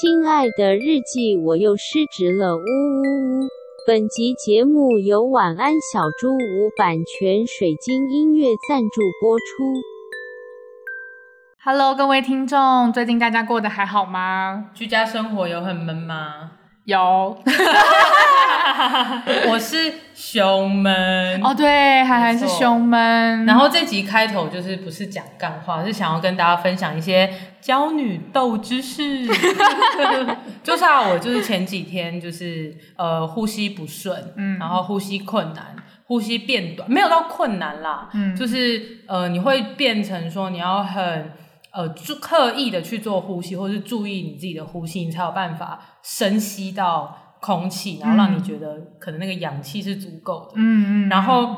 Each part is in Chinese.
亲爱的日记，我又失职了，呜呜呜！本集节目由晚安小猪屋版权水晶音乐赞助播出。Hello，各位听众，最近大家过得还好吗？居家生活有很闷吗？有。我是胸闷哦，对，还还是胸闷。然后这集开头就是不是讲干话，是想要跟大家分享一些娇女斗知识。就是啊，我就是前几天就是呃呼吸不顺，嗯，然后呼吸困难，呼吸变短，没有到困难啦，嗯，就是呃你会变成说你要很呃刻意的去做呼吸，或是注意你自己的呼吸，你才有办法深吸到。空气，然后让你觉得可能那个氧气是足够的。嗯嗯。然后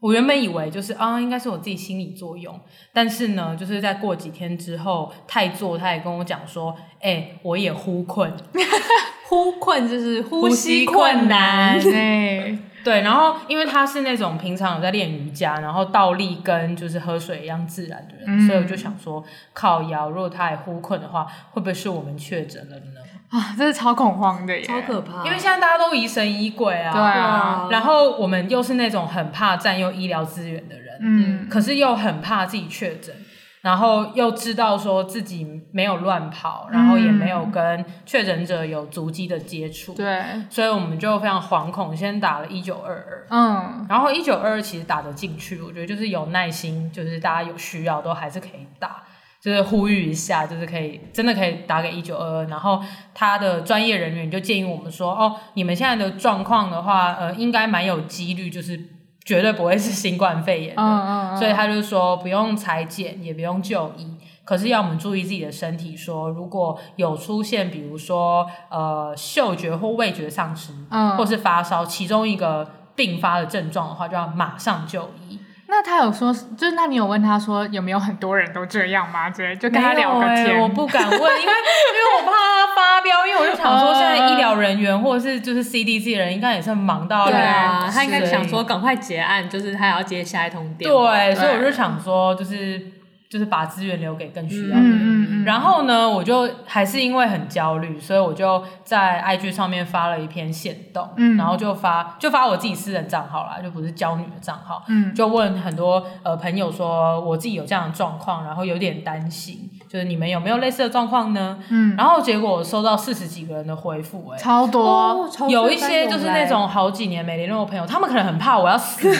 我原本以为就是啊，应该是我自己心理作用，但是呢，就是在过几天之后，太座他也跟我讲说，哎、欸，我也呼困，呼困就是呼吸困难。对 对。然后因为他是那种平常有在练瑜伽，然后倒立跟就是喝水一样自然的人，嗯、所以我就想说，靠腰，如果他也呼困的话，会不会是我们确诊了呢？啊，真是超恐慌的耶，超可怕！因为现在大家都疑神疑鬼啊，对啊。然后我们又是那种很怕占用医疗资源的人，嗯，可是又很怕自己确诊，然后又知道说自己没有乱跑，然后也没有跟确诊者有足迹的接触，对，所以我们就非常惶恐，先打了一九二二，嗯，然后一九二二其实打得进去，我觉得就是有耐心，就是大家有需要都还是可以打。就是呼吁一下，就是可以真的可以打给一九二二，然后他的专业人员就建议我们说，哦，你们现在的状况的话，呃，应该蛮有几率，就是绝对不会是新冠肺炎的，嗯嗯嗯，所以他就说不用裁剪，也不用就医，可是要我们注意自己的身体说，说如果有出现，比如说呃嗅觉或味觉丧失，嗯，或是发烧，其中一个并发的症状的话，就要马上就医。那他有说，就是那你有问他说有没有很多人都这样吗？之类就跟他聊个天。欸、我不敢问，因为因为我怕他发飙，因为我就想说现在医疗人员或者是就是 CDC 的人应该也是忙到对啊，他应该想说赶快结案，就是他要接下一通电话。对，所以我就想说就是。就是把资源留给更需要的人。嗯嗯、然后呢，我就还是因为很焦虑，所以我就在 IG 上面发了一篇线动，嗯、然后就发就发我自己私人账号啦，就不是娇女的账号，嗯、就问很多呃朋友说我自己有这样的状况，然后有点担心，就是你们有没有类似的状况呢？嗯，然后结果我收到四十几个人的回复，哎，超多，哦、有一些就是那种好几年没联络的朋友，他们可能很怕我要死。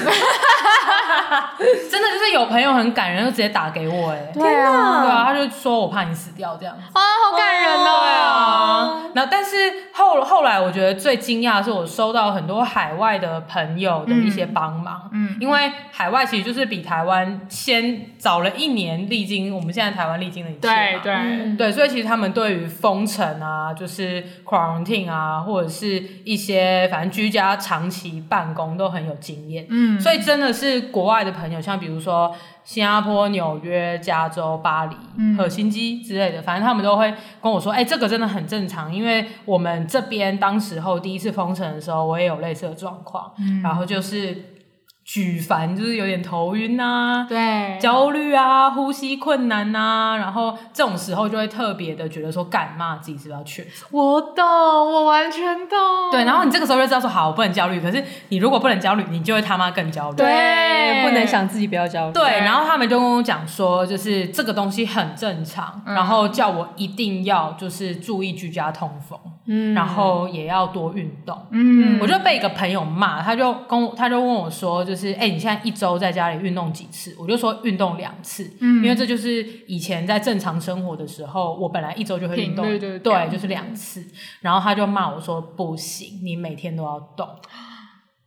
真的就是有朋友很感人，就直接打给我，哎，对啊，对啊，他就说我怕你死掉这样子啊，好感人哦，对啊。然后，但是后后来，我觉得最惊讶的是，我收到很多海外的朋友的一些帮忙，嗯，因为海外其实就是比台湾先早了一年历经我们现在台湾历经的一切嘛，对对、嗯、对，所以其实他们对于封城啊，就是 quarantine 啊，或者是一些反正居家长期办公都很有经验，嗯，所以真的是。国外的朋友，像比如说新加坡、纽约、加州、巴黎、和辛基之类的，反正他们都会跟我说：“哎、欸，这个真的很正常，因为我们这边当时候第一次封城的时候，我也有类似的状况，嗯、然后就是。”举凡就是有点头晕啊，对，焦虑啊，呼吸困难啊，然后这种时候就会特别的觉得说，干嘛自己是不是要确诊？我懂，我完全懂。对，然后你这个时候就知道说，好，我不能焦虑。可是你如果不能焦虑，你就会他妈更焦虑。对，不能想自己不要焦虑。对，然后他们就跟我讲说，就是这个东西很正常，然后叫我一定要就是注意居家通风，嗯，然后也要多运动。嗯，我就被一个朋友骂，他就跟我他就问我说，就是哎、欸，你现在一周在家里运动几次？我就说运动两次，嗯，因为这就是以前在正常生活的时候，我本来一周就会运动，对，对，对，对，就是两次。然后他就骂我说不行，你每天都要动，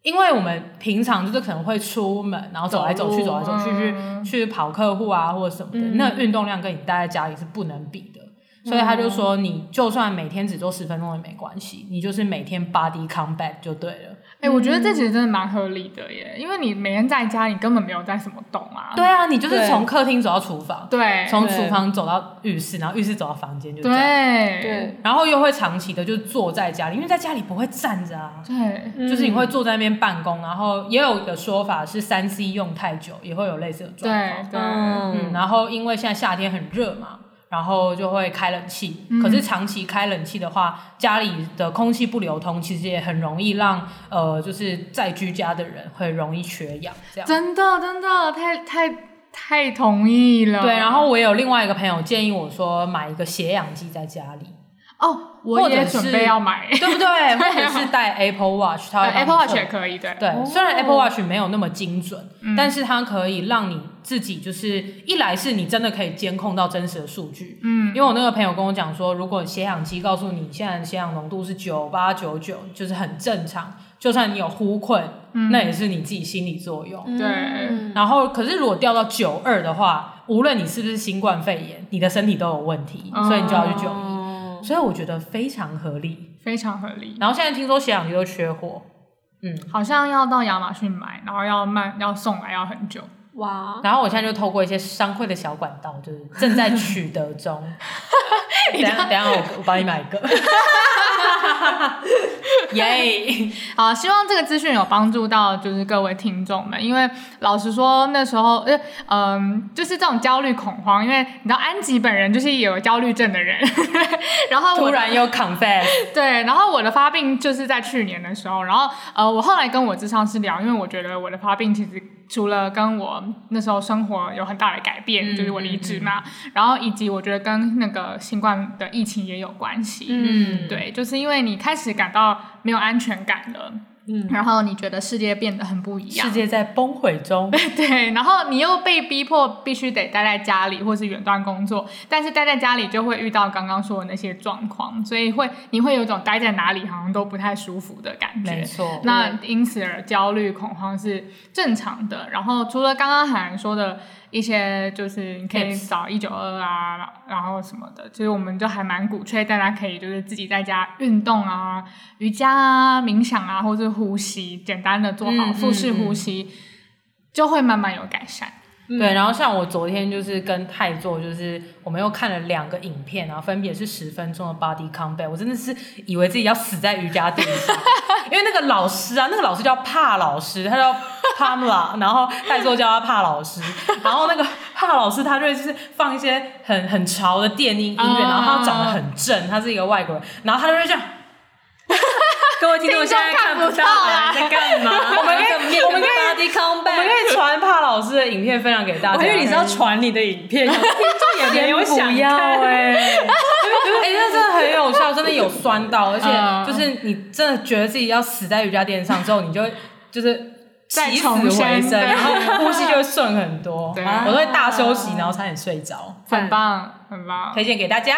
因为我们平常就是可能会出门，然后走来走去，走来走去去、嗯、去跑客户啊或者什么的，嗯、那运动量跟你待在家里是不能比的。所以他就说，你就算每天只做十分钟也没关系，你就是每天 body combat 就对了。哎、欸，我觉得这其实真的蛮合理的耶，因为你每天在家，你根本没有在什么动啊。对啊，你就是从客厅走到厨房，对，从厨房走到浴室，然后浴室走到房间，就这样。对，对，然后又会长期的就坐在家里，因为在家里不会站着啊。对，就是你会坐在那边办公，然后也有一个说法是三 C 用太久也会有类似的状况。对，对，嗯，然后因为现在夏天很热嘛。然后就会开冷气。嗯、可是长期开冷气的话，家里的空气不流通，其实也很容易让呃，就是在居家的人会容易缺氧。这样真的真的太太太同意了。对，然后我有另外一个朋友建议我说，买一个血氧机在家里。哦，我也准备要买，对不对？或者是带 Apple Watch，它 Apple Watch 也可以，对对。哦、虽然 Apple Watch 没有那么精准，嗯、但是它可以让你自己就是一来是你真的可以监控到真实的数据，嗯。因为我那个朋友跟我讲说，如果血氧机告诉你现在血氧浓度是九八九九，就是很正常，就算你有呼困，嗯、那也是你自己心理作用，对。然后，可是如果掉到九二的话，无论你是不是新冠肺炎，你的身体都有问题，哦、所以你就要去就医。所以我觉得非常合理，非常合理。然后现在听说血氧机都缺货，嗯，好像要到亚马逊买，然后要慢，要送来要很久。哇！然后我现在就透过一些商会的小管道，就是正在取得中。等下等下，我我帮你买一个。耶。好，希望这个资讯有帮助到就是各位听众们，因为老实说那时候，呃嗯、呃，就是这种焦虑恐慌，因为你知道安吉本人就是有焦虑症的人，然后突然又 confess，对，然后我的发病就是在去年的时候，然后呃，我后来跟我智商师聊，因为我觉得我的发病其实除了跟我那时候生活有很大的改变，嗯、就是我离职嘛，嗯嗯、然后以及我觉得跟那个新冠的疫情也有关系，嗯，对，就是因为你开始感到没有安全感了。嗯，然后你觉得世界变得很不一样，世界在崩毁中。对，然后你又被逼迫必须得待在家里，或是远端工作，但是待在家里就会遇到刚刚说的那些状况，所以会你会有一种待在哪里好像都不太舒服的感觉。没错，那因此而焦虑恐慌是正常的。然后除了刚刚海涵说的。一些就是你可以找一九二啊然后什么的，其实我们就还蛮鼓吹大家可以就是自己在家运动啊，瑜伽啊、冥想啊，或者呼吸，简单的做好腹式呼吸，就会慢慢有改善。嗯、对，然后像我昨天就是跟泰做，就是我们又看了两个影片，然后分别是十分钟的 Body Combat，我真的是以为自己要死在瑜伽垫上，因为那个老师啊，那个老师叫帕老师，他叫 Pamela，然后泰做叫他帕老师，然后那个帕老师他就会就是放一些很很潮的电音音乐，然后他长得很正，他是一个外国人，然后他就会这样。各位听众现在看不到啦，在干嘛？我们可以，我们可以，我们可以传帕老师的影片分享给大家。因为你是要传你的影片，听众也没有想要哎。哎，那 真的很有效，真的有酸到，而且就是你真的觉得自己要死在瑜伽垫上之后，你就就是起死回生，然后呼吸就会顺很多。我都会大休息，然后差点睡着，很棒，很棒，推荐给大家。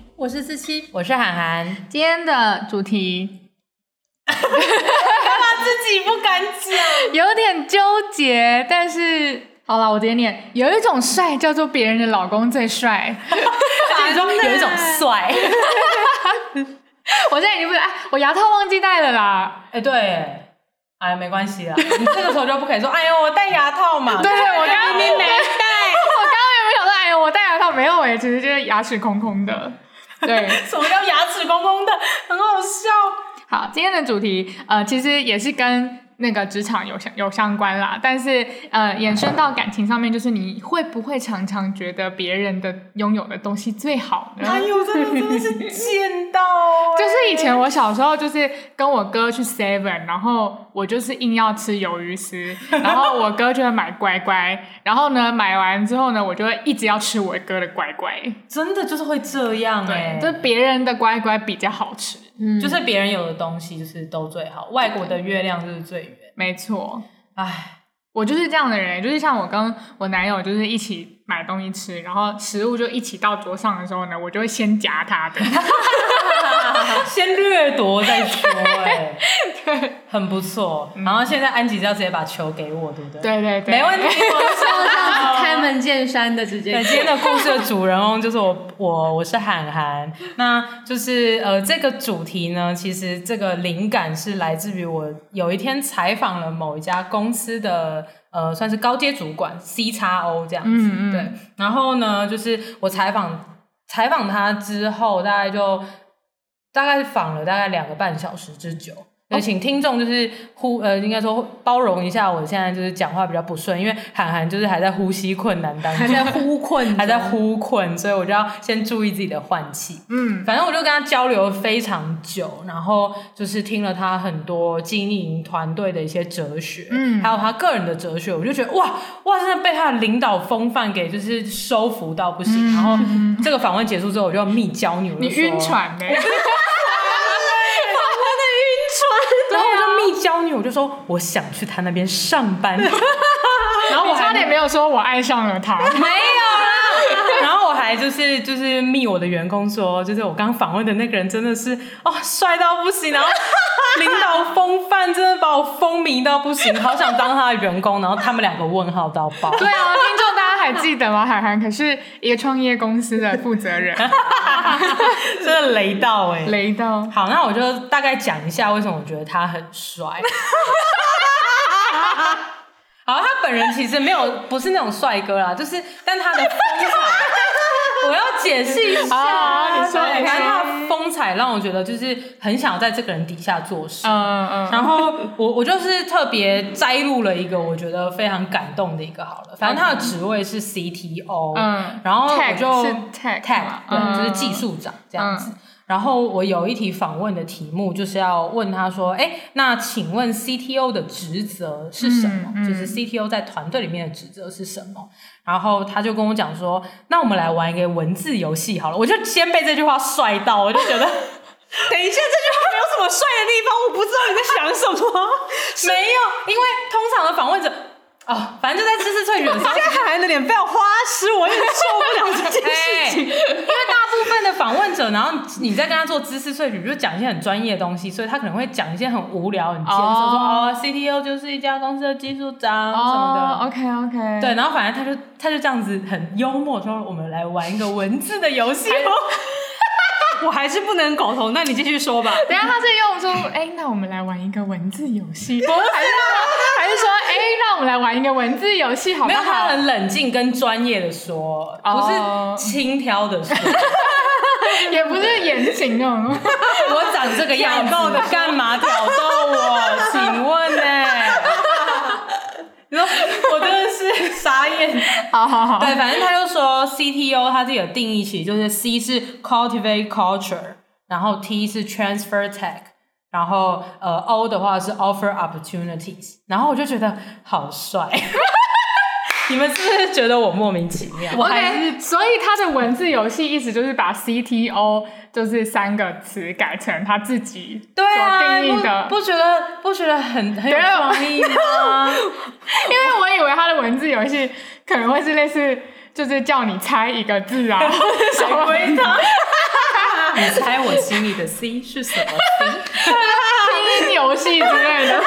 我是四七，我是涵涵。今天的主题，干嘛自己不敢讲？有点纠结，但是好了，我直接念。有一种帅叫做别人的老公最帅，其中有一种帅。我现在已经不是哎，我牙套忘记戴了啦。哎，对，哎，没关系啦。你这个时候就不可以说，哎呦，我戴牙套嘛。对，我刚刚明明没戴，我刚刚有没有想说，哎呦，我戴牙套没有？哎，其实就是牙齿空空的。对，什么叫牙齿空空的？很好笑。好，今天的主题，呃，其实也是跟那个职场有相有相关啦，但是呃，延伸到感情上面，就是你会不会常常觉得别人的拥有的东西最好呢？哎呦，真的真的是贱到、欸！就是以前我小时候，就是跟我哥去 Seven，然后我就是硬要吃鱿鱼丝，然后我哥就会买乖乖，然后呢，买完之后呢，我就会一直要吃我哥的乖乖，真的就是会这样哎、欸，就是别人的乖乖比较好吃。嗯，就是别人有的东西就是都最好，外国的月亮就是最圆。没错，哎，我就是这样的人，就是像我跟我男友就是一起买东西吃，然后食物就一起到桌上的时候呢，我就会先夹他的，先掠夺再说，哎，对，很不错。然后现在安吉是要直接把球给我，对不对？对对对，没问题。开门见山的直接。对，今天的故事的主人翁就是我，我我是涵涵。那就是呃，这个主题呢，其实这个灵感是来自于我有一天采访了某一家公司的。呃，算是高阶主管 C 叉 O 这样子，嗯嗯对。然后呢，就是我采访采访他之后，大概就大概访了大概两个半小时之久。那请听众就是呼呃，应该说包容一下，我现在就是讲话比较不顺，因为涵涵就是还在呼吸困难当中，还在呼困，还在呼困，所以我就要先注意自己的换气。嗯，反正我就跟他交流了非常久，然后就是听了他很多经营团队的一些哲学，嗯，还有他个人的哲学，我就觉得哇哇，真的被他的领导风范给就是收服到不行。嗯、然后这个访问结束之后，我就要密交你，你晕船没？教你，我就说我想去他那边上班，然后我差点没有说我爱上了他，没有啦。然后我还就是就是密我的员工说，就是我刚访问的那个人真的是哦帅到不行，然后领导风范真的把我风靡到不行，好想当他的员工。然后他们两个问号到爆。对啊，听众大家还记得吗？海涵可是一个创业公司的负责人，真的雷到哎、欸，雷到。好，那我就大概讲一下为什么我觉得他很帅。好，他本人其实没有，不是那种帅哥啦，就是，但他的风采，我要解释一下。啊、你说，你看他的风采让我觉得就是很想在这个人底下做事。嗯嗯嗯。然后我我就是特别摘录了一个我觉得非常感动的一个好了，反正他的职位是 CTO，嗯，然后我就 tech，对，就是技术长这样子。然后我有一题访问的题目，就是要问他说：“哎，那请问 CTO 的职责是什么？嗯嗯、就是 CTO 在团队里面的职责是什么？”然后他就跟我讲说：“那我们来玩一个文字游戏好了。”我就先被这句话帅到，我就觉得，等一下，这句话没有什么帅的地方，我不知道你在想什么。没有，因为通常的访问者。哦，反正就在知识萃取的时候，现在涵涵的脸非常花痴，我有点受不了这件事情。因为大部分的访问者，然后你在跟他做知识萃取，就讲一些很专业的东西，所以他可能会讲一些很无聊、很艰涩，说哦，CTO 就是一家公司的技术长什么的。OK OK。对，然后反正他就他就这样子很幽默，说我们来玩一个文字的游戏。我还是不能苟同，那你继续说吧。等下他是用说，哎、欸，那我们来玩一个文字游戏，不是还是还是说，哎、欸，让我们来玩一个文字游戏，好不好？没有，他很冷静跟专业的说，不是轻佻的说，也不是严谨那种。我长这个样子，干嘛挑逗我？请问呢、欸？你说我真的是傻眼，好好好，对，反正他就说 CTO 他自己有定义其实就是 C 是 cultivate culture，然后 T 是 transfer tech，然后呃 O 的话是 offer opportunities，然后我就觉得好帅。你们是不是觉得我莫名其妙？我还是，所以他的文字游戏意思就是把 CTO 就是三个词改成他自己所定义的，啊、不，不觉得不觉得很很有创意吗？因为我以为他的文字游戏可能会是类似，就是叫你猜一个字啊，什么鬼的？你猜我心里的 C 是什么 C？拼音游戏之类的。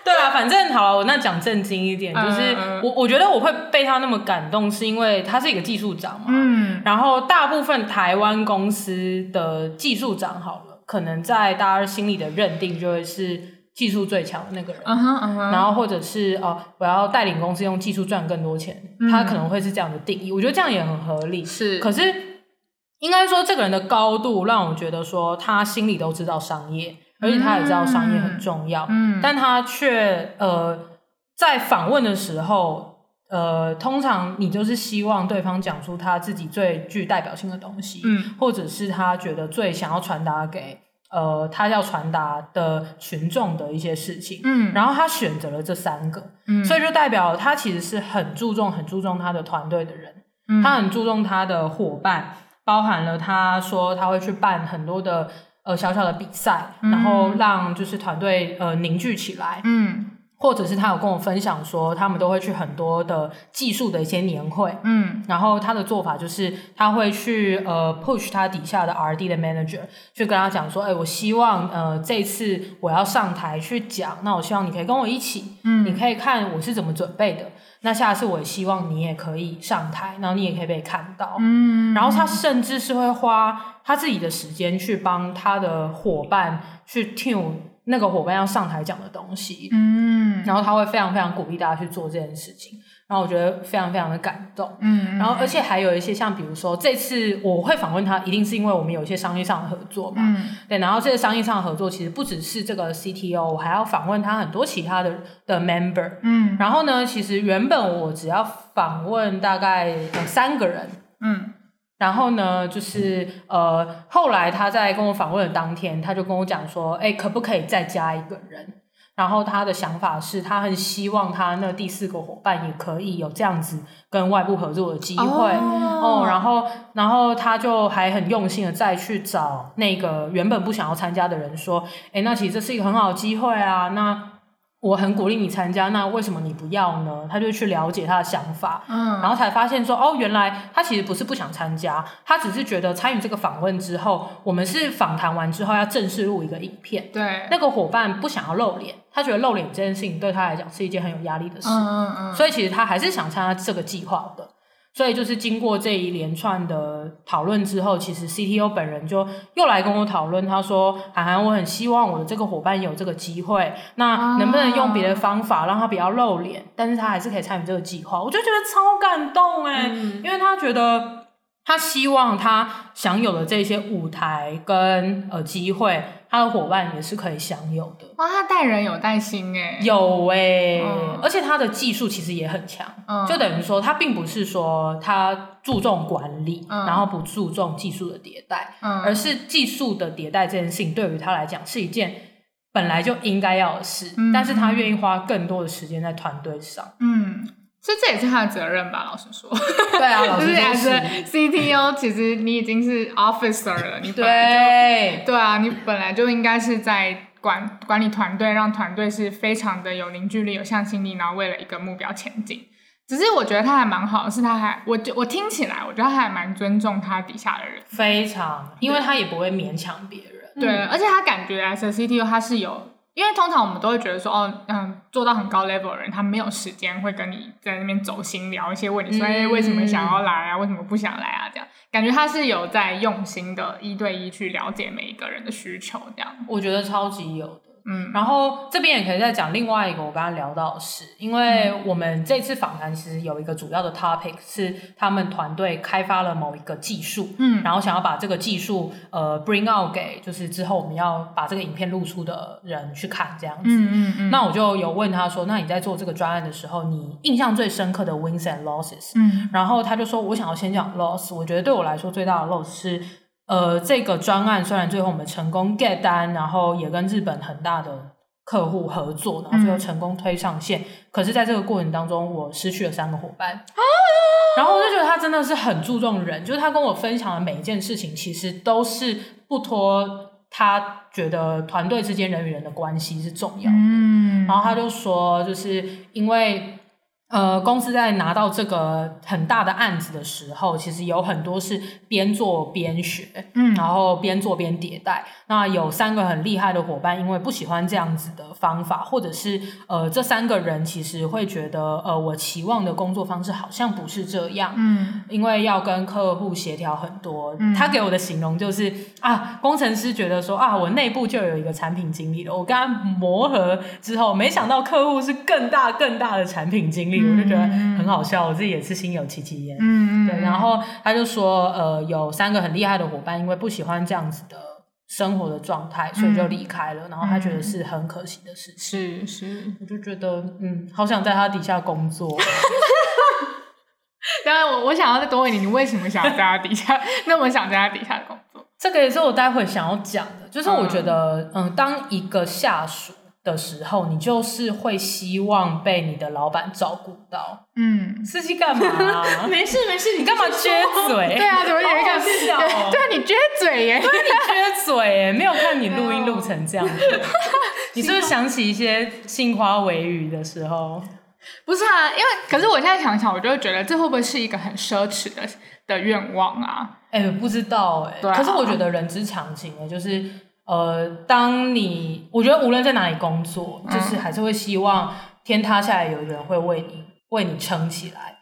对啊，反正好了，我那讲正经一点，就是我我觉得我会被他那么感动，是因为他是一个技术长嘛。嗯。然后大部分台湾公司的技术长，好了，可能在大家心里的认定就会是技术最强的那个人。嗯哼嗯哼。然后或者是哦，我要带领公司用技术赚更多钱，他可能会是这样的定义。我觉得这样也很合理。是。可是应该说，这个人的高度让我觉得说，他心里都知道商业。而且他也知道商业很重要，嗯嗯、但他却呃在访问的时候，呃，通常你就是希望对方讲出他自己最具代表性的东西，嗯，或者是他觉得最想要传达给呃他要传达的群众的一些事情，嗯，然后他选择了这三个，嗯，所以就代表他其实是很注重、很注重他的团队的人，嗯，他很注重他的伙伴，包含了他说他会去办很多的。呃，小小的比赛，然后让就是团队呃凝聚起来，嗯，或者是他有跟我分享说，他们都会去很多的技术的一些年会，嗯，然后他的做法就是他会去呃 push 他底下的 R&D 的 manager，去跟他讲说，哎，我希望呃这次我要上台去讲，那我希望你可以跟我一起，嗯，你可以看我是怎么准备的，那下次我也希望你也可以上台，然后你也可以被看到，嗯，然后他甚至是会花他自己的时间去帮他的伙伴去 tune 那个伙伴要上台讲的东西，嗯，然后他会非常非常鼓励大家去做这件事情，然后我觉得非常非常的感动，嗯，然后而且还有一些像比如说这次我会访问他，一定是因为我们有一些商业上的合作嘛，嗯，对，然后这个商业上的合作其实不只是这个 CTO，我还要访问他很多其他的的 member，嗯，然后呢，其实原本我只要访问大概有三个人，嗯。然后呢，就是呃，后来他在跟我访问的当天，他就跟我讲说，哎，可不可以再加一个人？然后他的想法是他很希望他那第四个伙伴也可以有这样子跟外部合作的机会哦，哦。然后，然后他就还很用心的再去找那个原本不想要参加的人说，哎，那其实这是一个很好的机会啊，那。我很鼓励你参加，那为什么你不要呢？他就去了解他的想法，嗯，然后才发现说，哦，原来他其实不是不想参加，他只是觉得参与这个访问之后，我们是访谈完之后要正式录一个影片，对，那个伙伴不想要露脸，他觉得露脸这件事情对他来讲是一件很有压力的事，嗯嗯嗯，所以其实他还是想参加这个计划的。所以就是经过这一连串的讨论之后，其实 CTO 本人就又来跟我讨论，他说：“涵涵，我很希望我的这个伙伴有这个机会，那能不能用别的方法让他不要露脸，但是他还是可以参与这个计划？”我就觉得超感动哎，嗯、因为他觉得。他希望他享有的这些舞台跟呃机会，他的伙伴也是可以享有的。哇，他带人有带心哎，有哎、欸，嗯、而且他的技术其实也很强，嗯、就等于说他并不是说他注重管理，嗯、然后不注重技术的迭代，嗯、而是技术的迭代这件事情对于他来讲是一件本来就应该要的事，嗯、但是他愿意花更多的时间在团队上，嗯。所以这也是他的责任吧，老实说。对啊，老 实说。就是 CTO，其实你已经是 officer 了，你本来就对，对啊，你本来就应该是在管管理团队，让团队是非常的有凝聚力、有向心力，然后为了一个目标前进。只是我觉得他还蛮好的，是他还，我就我听起来，我觉得他还蛮尊重他底下的人，非常，因为他也不会勉强别人。对，嗯、而且他感觉 as a CTO 他是有。因为通常我们都会觉得说，哦，嗯，做到很高 level 的人，他没有时间会跟你在那边走心聊一些问题，说，哎，为什么想要来啊？为什么不想来啊？这样感觉他是有在用心的，一对一去了解每一个人的需求，这样。我觉得超级有的。嗯，然后这边也可以再讲另外一个我刚刚聊到的事，因为我们这次访谈其实有一个主要的 topic 是他们团队开发了某一个技术，嗯，然后想要把这个技术呃 bring out 给就是之后我们要把这个影片露出的人去看这样子，嗯嗯嗯。那我就有问他说，那你在做这个专案的时候，你印象最深刻的 wins and losses？嗯，然后他就说，我想要先讲 loss，我觉得对我来说最大的 loss 是。呃，这个专案虽然最后我们成功 get 单，然后也跟日本很大的客户合作，然后最后成功推上线，嗯、可是在这个过程当中，我失去了三个伙伴。啊、然后我就觉得他真的是很注重人，就是他跟我分享的每一件事情，其实都是不脱他觉得团队之间人与人的关系是重要的。嗯，然后他就说，就是因为。呃，公司在拿到这个很大的案子的时候，其实有很多是边做边学，嗯，然后边做边迭代。那有三个很厉害的伙伴，因为不喜欢这样子的方法，或者是呃，这三个人其实会觉得，呃，我期望的工作方式好像不是这样，嗯，因为要跟客户协调很多。嗯，他给我的形容就是啊，工程师觉得说啊，我内部就有一个产品经理了，我跟他磨合之后，没想到客户是更大更大的产品经理。我就觉得很好笑，我自己也是心有戚戚焉。嗯嗯，对。然后他就说，呃，有三个很厉害的伙伴，因为不喜欢这样子的生活的状态，所以就离开了。然后他觉得是很可惜的事情。是是，我就觉得，嗯，好想在他底下工作。当然，我我想要再多问你，你为什么想要在他底下？那么想在他底下工作？这个也是我待会想要讲的，就是我觉得，嗯，当一个下属。的时候，你就是会希望被你的老板照顾到。嗯，司机干嘛、啊？没事没事，你干嘛撅嘴？对啊，怎么有一个笑？对啊，你撅嘴耶！对，你撅嘴耶！没有看你录音录成这样子。你是不是想起一些杏花微雨的时候？不是啊，因为可是我现在想想，我就会觉得这会不会是一个很奢侈的的愿望啊？哎、欸，不知道哎、欸。对、啊。可是我觉得人之常情啊，就是呃，当你我觉得无论在哪里工作，就是还是会希望天塌下来有人会为你为你撑起来。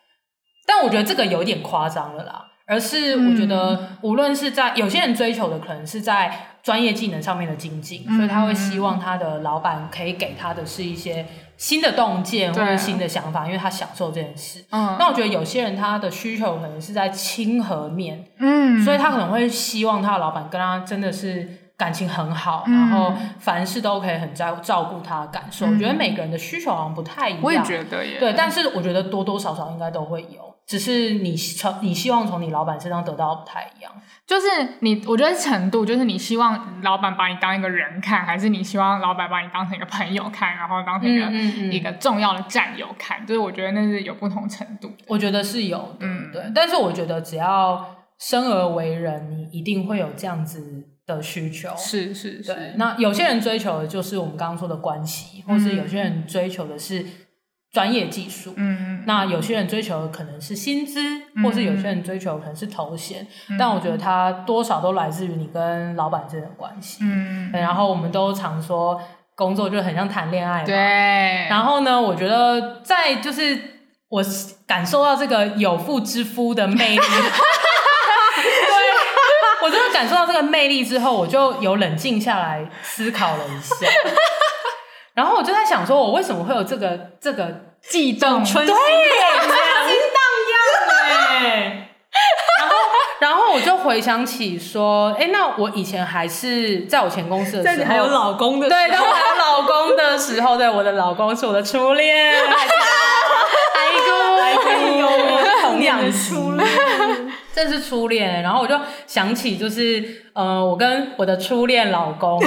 但我觉得这个有点夸张了啦。而是我觉得，无论是在有些人追求的，可能是在专业技能上面的精进，所以他会希望他的老板可以给他的是一些新的洞见或者新的想法，因为他享受这件事。嗯，那我觉得有些人他的需求可能是在亲和面，嗯，所以他可能会希望他的老板跟他真的是感情很好，然后凡事都可以很照照顾他的感受。我觉得每个人的需求好像不太一样，我也觉得耶。对，但是我觉得多多少少应该都会有。只是你从你希望从你老板身上得到不太一样，就是你我觉得程度，就是你希望老板把你当一个人看，还是你希望老板把你当成一个朋友看，然后当成一个、一个重要的战友看，就是我觉得那是有不同程度。我觉得是有，嗯，对。但是我觉得只要生而为人，你一定会有这样子的需求。是是是。对，那有些人追求的就是我们刚刚说的关系，或是有些人追求的是。专业技术，嗯，那有些人追求的可能是薪资，嗯，或是有些人追求的可能是头衔，嗯，但我觉得它多少都来自于你跟老板之间的关系，嗯，然后我们都常说工作就很像谈恋爱嘛，对，然后呢，我觉得在就是我感受到这个有妇之夫的魅力，感受到这个魅力之后，我就有冷静下来思考了一下。然后我就在想，说我为什么会有这个这个悸动？春心荡漾哎。然后，然后我就回想起说，哎，那我以前还是在我前公司的时候，在你还有老公的时候，对，当我还有老公的时候，对，我的老公是我的初恋，还记得，还可以有童年的。这是初恋，然后我就想起，就是呃，我跟我的初恋老公 的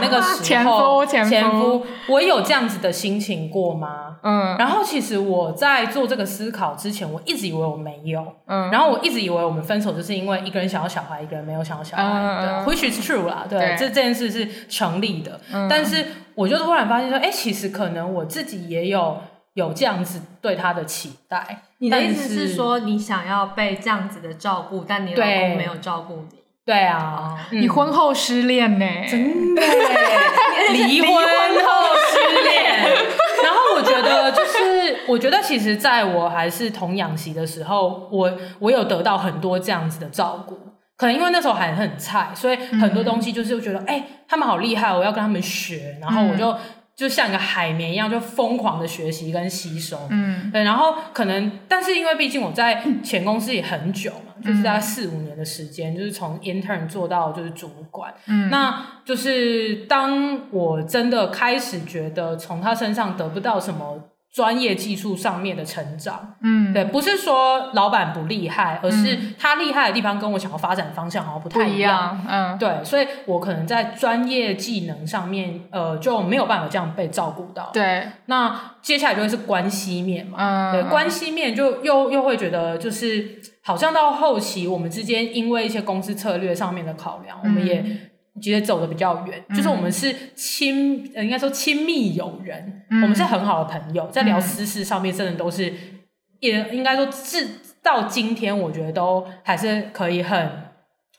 那个时候，前夫，前夫，前夫，我有这样子的心情过吗？嗯，然后其实我在做这个思考之前，我一直以为我没有，嗯，然后我一直以为我们分手就是因为一个人想要小孩，一个人没有想要小孩，嗯，which is true 啦，对，对。这这件事是成立的，嗯，但是我就突然发现说，哎，其实可能我自己也有。有这样子对他的期待，你的意思是说，你想要被这样子的照顾，但你老公没有照顾你？对啊，嗯、你婚后失恋呢？真的，离婚后失恋。然后我觉得，就是我觉得，其实在我还是童养媳的时候，我我有得到很多这样子的照顾。可能因为那时候还很菜，所以很多东西就是觉得，哎、嗯欸，他们好厉害，我要跟他们学。然后我就。嗯就像一个海绵一样，就疯狂的学习跟吸收。嗯，对，然后可能，但是因为毕竟我在前公司也很久嘛，嗯、就是大概四五年的时间，就是从 intern 做到就是主管。嗯，那就是当我真的开始觉得从他身上得不到什么。专业技术上面的成长，嗯，对，不是说老板不厉害，而是他厉害的地方跟我想要发展的方向好像不太一样，一样嗯，对，所以我可能在专业技能上面，呃，就没有办法这样被照顾到。对，那接下来就会是关系面嘛，嗯，对，关系面就又又会觉得就是好像到后期我们之间因为一些公司策略上面的考量，嗯、我们也。其实走的比较远，嗯、就是我们是亲，呃，应该说亲密友人，嗯、我们是很好的朋友，在聊私事上面，真的都是，嗯、也应该说，至到今天，我觉得都还是可以很，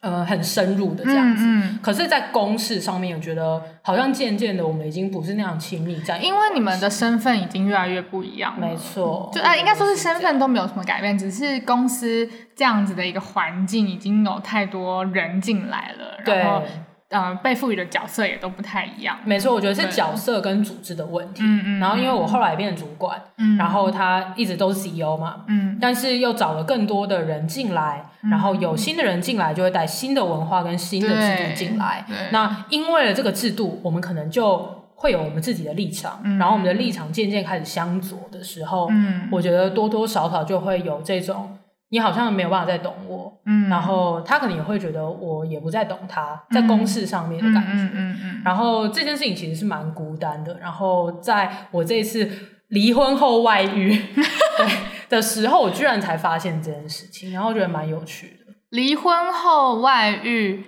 呃，很深入的这样子。嗯嗯、可是，在公事上面，我觉得好像渐渐的，我们已经不是那样亲密在，因为你们的身份已经越来越不一样了。没错，就啊，应该说是身份都没有什么改变，只是公司这样子的一个环境已经有太多人进来了，然后。嗯、呃，被赋予的角色也都不太一样。没错，我觉得是角色跟组织的问题。嗯嗯。然后，因为我后来变成主管，嗯，然后他一直都是 CEO 嘛，嗯，但是又找了更多的人进来，嗯、然后有新的人进来，就会带新的文化跟新的制度进来。那因为了这个制度，我们可能就会有我们自己的立场，嗯、然后我们的立场渐渐开始相左的时候，嗯，我觉得多多少少就会有这种。你好像没有办法再懂我，嗯，然后他可能也会觉得我也不再懂他，在公事上面的感觉，嗯嗯，然后这件事情其实是蛮孤单的。然后在我这一次离婚后外遇 对的时候，我居然才发现这件事情，然后觉得蛮有趣的。离婚后外遇，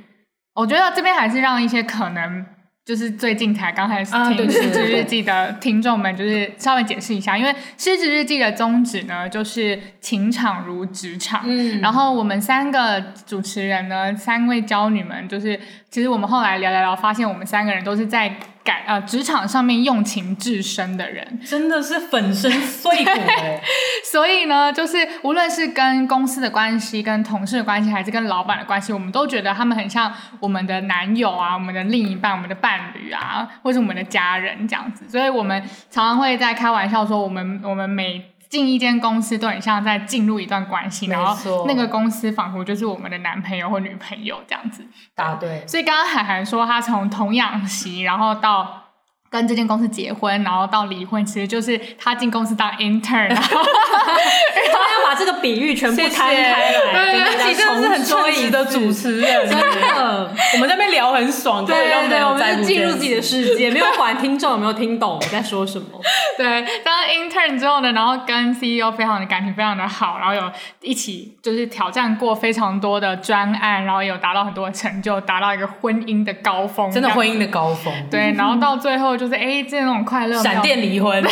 我觉得这边还是让一些可能就是最近才刚开始听《啊对失职日记》的听众们，就是稍微解释一下，因为《失职日记》的宗旨呢，就是情场如职场。嗯，然后我们三个主持人呢，三位娇女们，就是其实我们后来聊聊聊，发现我们三个人都是在改呃职场上面用情至深的人，真的是粉身碎骨哎。所以呢，就是无论是跟公司的关系、跟同事的关系，还是跟老板的关系，我们都觉得他们很像我们的男友啊，我们的另一半，我们的伴侣啊，或是我们的家人这样子。所以我们常常会在开玩笑说，我们我们每进一间公司都很像在进入一段关系，然后那个公司仿佛就是我们的男朋友或女朋友这样子。答对。所以刚刚海涵说，他从童养媳，然后到。跟这间公司结婚，然后到离婚，其实就是他进公司当 intern，然后他要把这个比喻全部摊开来，对对对，真的是很称职的主持人，真的。我们在那边聊很爽，对对对，我们进入自己的世界，没有管听众有没有听懂我在说什么。对，当 intern 之后呢，然后跟 CEO 非常的感情非常的好，然后有一起就是挑战过非常多的专案，然后有达到很多的成就，达到一个婚姻的高峰，真的婚姻的高峰。对，然后到最后。就是哎，这种快乐，闪电离婚，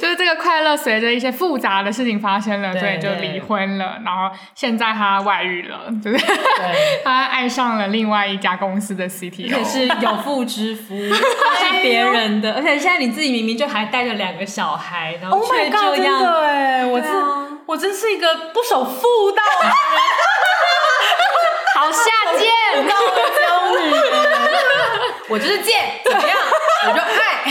就是这个快乐随着一些复杂的事情发生了，所以就离婚了。然后现在他外遇了，就是 他爱上了另外一家公司的 CTO，也是有妇之夫，他是别人的。而且现在你自己明明就还带着两个小孩，然后却这样，对，我真我真是一个不守妇道的人，好下贱。我就是贱，怎么样？我就爱，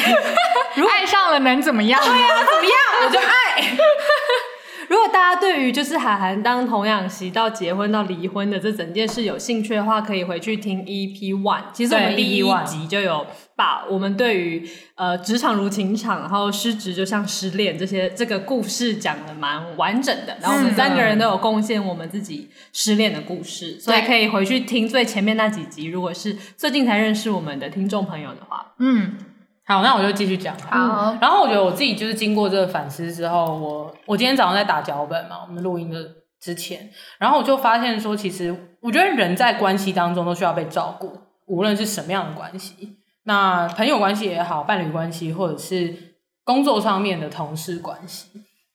如果爱上了能怎么样？对呀、啊，怎么样？我就爱。如果大家对于就是海涵当童养媳到结婚到离婚的这整件事有兴趣的话，可以回去听 EP One。其实我们第一集就有把我们对于呃职场如情场，然后失职就像失恋这些这个故事讲的蛮完整的。然后我们三个人都有贡献我们自己失恋的故事，所以可以回去听最前面那几集。如果是最近才认识我们的听众朋友的话，嗯。好，那我就继续讲。好，然后我觉得我自己就是经过这个反思之后，我我今天早上在打脚本嘛，我们录音的之前，然后我就发现说，其实我觉得人在关系当中都需要被照顾，无论是什么样的关系，那朋友关系也好，伴侣关系，或者是工作上面的同事关系。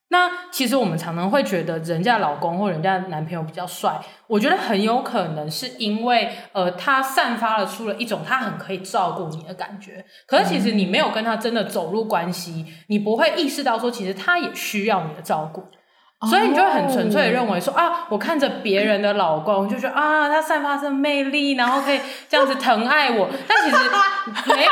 那其实我们常常会觉得人家老公或人家男朋友比较帅，我觉得很有可能是因为呃他散发了出了一种他很可以照顾你的感觉。可是其实你没有跟他真的走入关系，你不会意识到说其实他也需要你的照顾，所以你就会很纯粹的认为说啊，我看着别人的老公就觉得啊他散发着魅力，然后可以这样子疼爱我，但其实没有。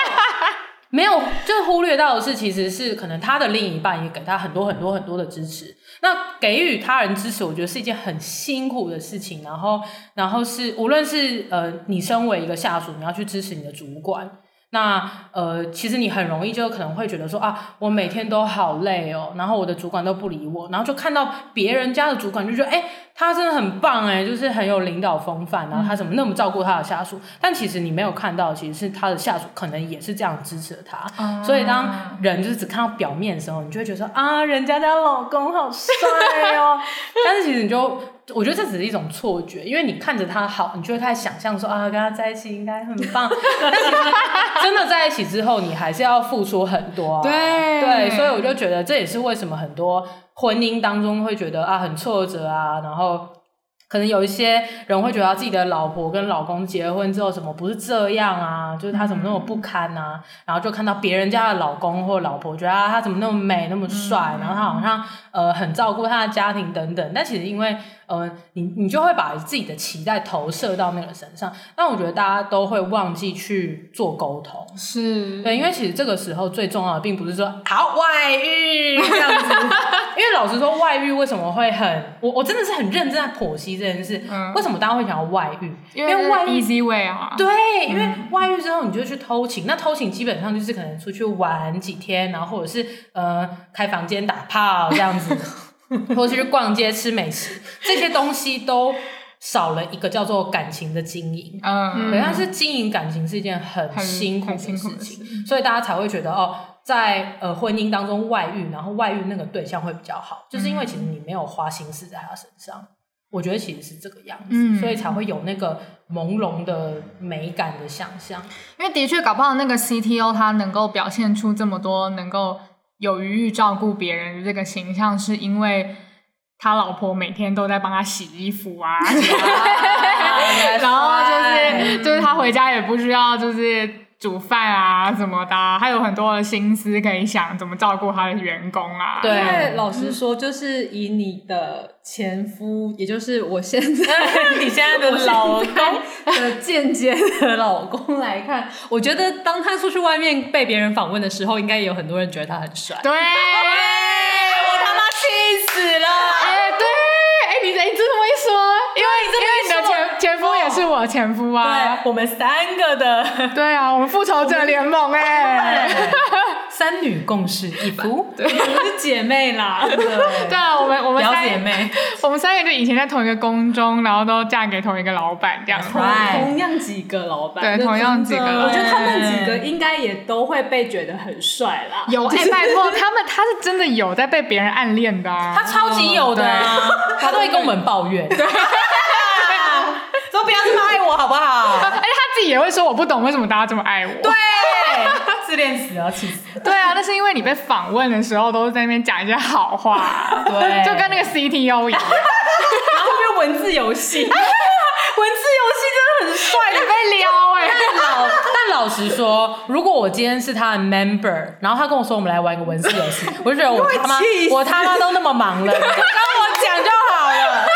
没有，就忽略到的是，其实是可能他的另一半也给他很多很多很多的支持。那给予他人支持，我觉得是一件很辛苦的事情。然后，然后是无论是呃，你身为一个下属，你要去支持你的主管。那呃，其实你很容易就可能会觉得说啊，我每天都好累哦，然后我的主管都不理我，然后就看到别人家的主管就觉得，哎，他真的很棒哎，就是很有领导风范，然后他怎么那么照顾他的下属？但其实你没有看到，其实是他的下属可能也是这样支持他。嗯、所以当人就是只看到表面的时候，你就会觉得说啊，人家家老公好帅哦，但是其实你就。我觉得这只是一种错觉，因为你看着他好，你就会开始想象说啊，跟他在一起应该很棒。但其实真的在一起之后，你还是要付出很多啊。对对，所以我就觉得这也是为什么很多婚姻当中会觉得啊很挫折啊，然后。可能有一些人会觉得自己的老婆跟老公结婚之后怎么不是这样啊？就是他怎么那么不堪啊？然后就看到别人家的老公或老婆，觉得啊他怎么那么美那么帅，然后他好像呃很照顾他的家庭等等。但其实因为呃你你就会把自己的期待投射到那个身上，那我觉得大家都会忘记去做沟通。是对，因为其实这个时候最重要的并不是说好外遇这样子，因为老实说外遇为什么会很我我真的是很认真在剖析。这件事，为什么大家会想要外遇？因为外遇 easy way 啊，对，因为外遇之后你就去偷情，那偷情基本上就是可能出去玩几天，然后或者是呃开房间打炮这样子，或者去逛街吃美食，这些东西都少了一个叫做感情的经营。嗯，对，但是经营感情是一件很辛苦的事情，所以大家才会觉得哦，在呃婚姻当中外遇，然后外遇那个对象会比较好，就是因为其实你没有花心思在他身上。我觉得其实是这个样子，嗯、所以才会有那个朦胧的美感的想象。因为的确，搞不好那个 CTO 他能够表现出这么多能够有余裕照顾别人的这个形象，是因为他老婆每天都在帮他洗衣服啊，然后就是就是他回家也不需要就是。煮饭啊什么的，他有很多的心思可以想怎么照顾他的员工啊。对，因为老实说，就是以你的前夫，也就是我现在 你现在的老公的间接的老公来看，我觉得当他出去外面被别人访问的时候，应该也有很多人觉得他很帅。对，我他妈气死了！是我前夫啊，对，我们三个的，对啊，我们复仇者联盟哎，三女共侍一夫，对，我们是姐妹啦，对。啊，我们我们表姐妹，我们三个就以前在同一个宫中，然后都嫁给同一个老板这样。子，同样几个老板，对，同样几个，我觉得他们几个应该也都会被觉得很帅啦。有哎，拜托他们，他是真的有在被别人暗恋的，他超级有的，他都会跟我们抱怨。都 不要这么爱我好不好？而且他自己也会说我不懂为什么大家这么爱我。对，自恋死了，气死。对啊，那是因为你被访问的时候都是在那边讲一些好话，对，就跟那个 CTO 一样。然后就文字游戏，文字游戏真的很帅，你被撩哎。但老但老实说，如果我今天是他的 member，然后他跟我说我们来玩一个文字游戏，我就觉得我他妈我他妈都那么忙了，讲就好了。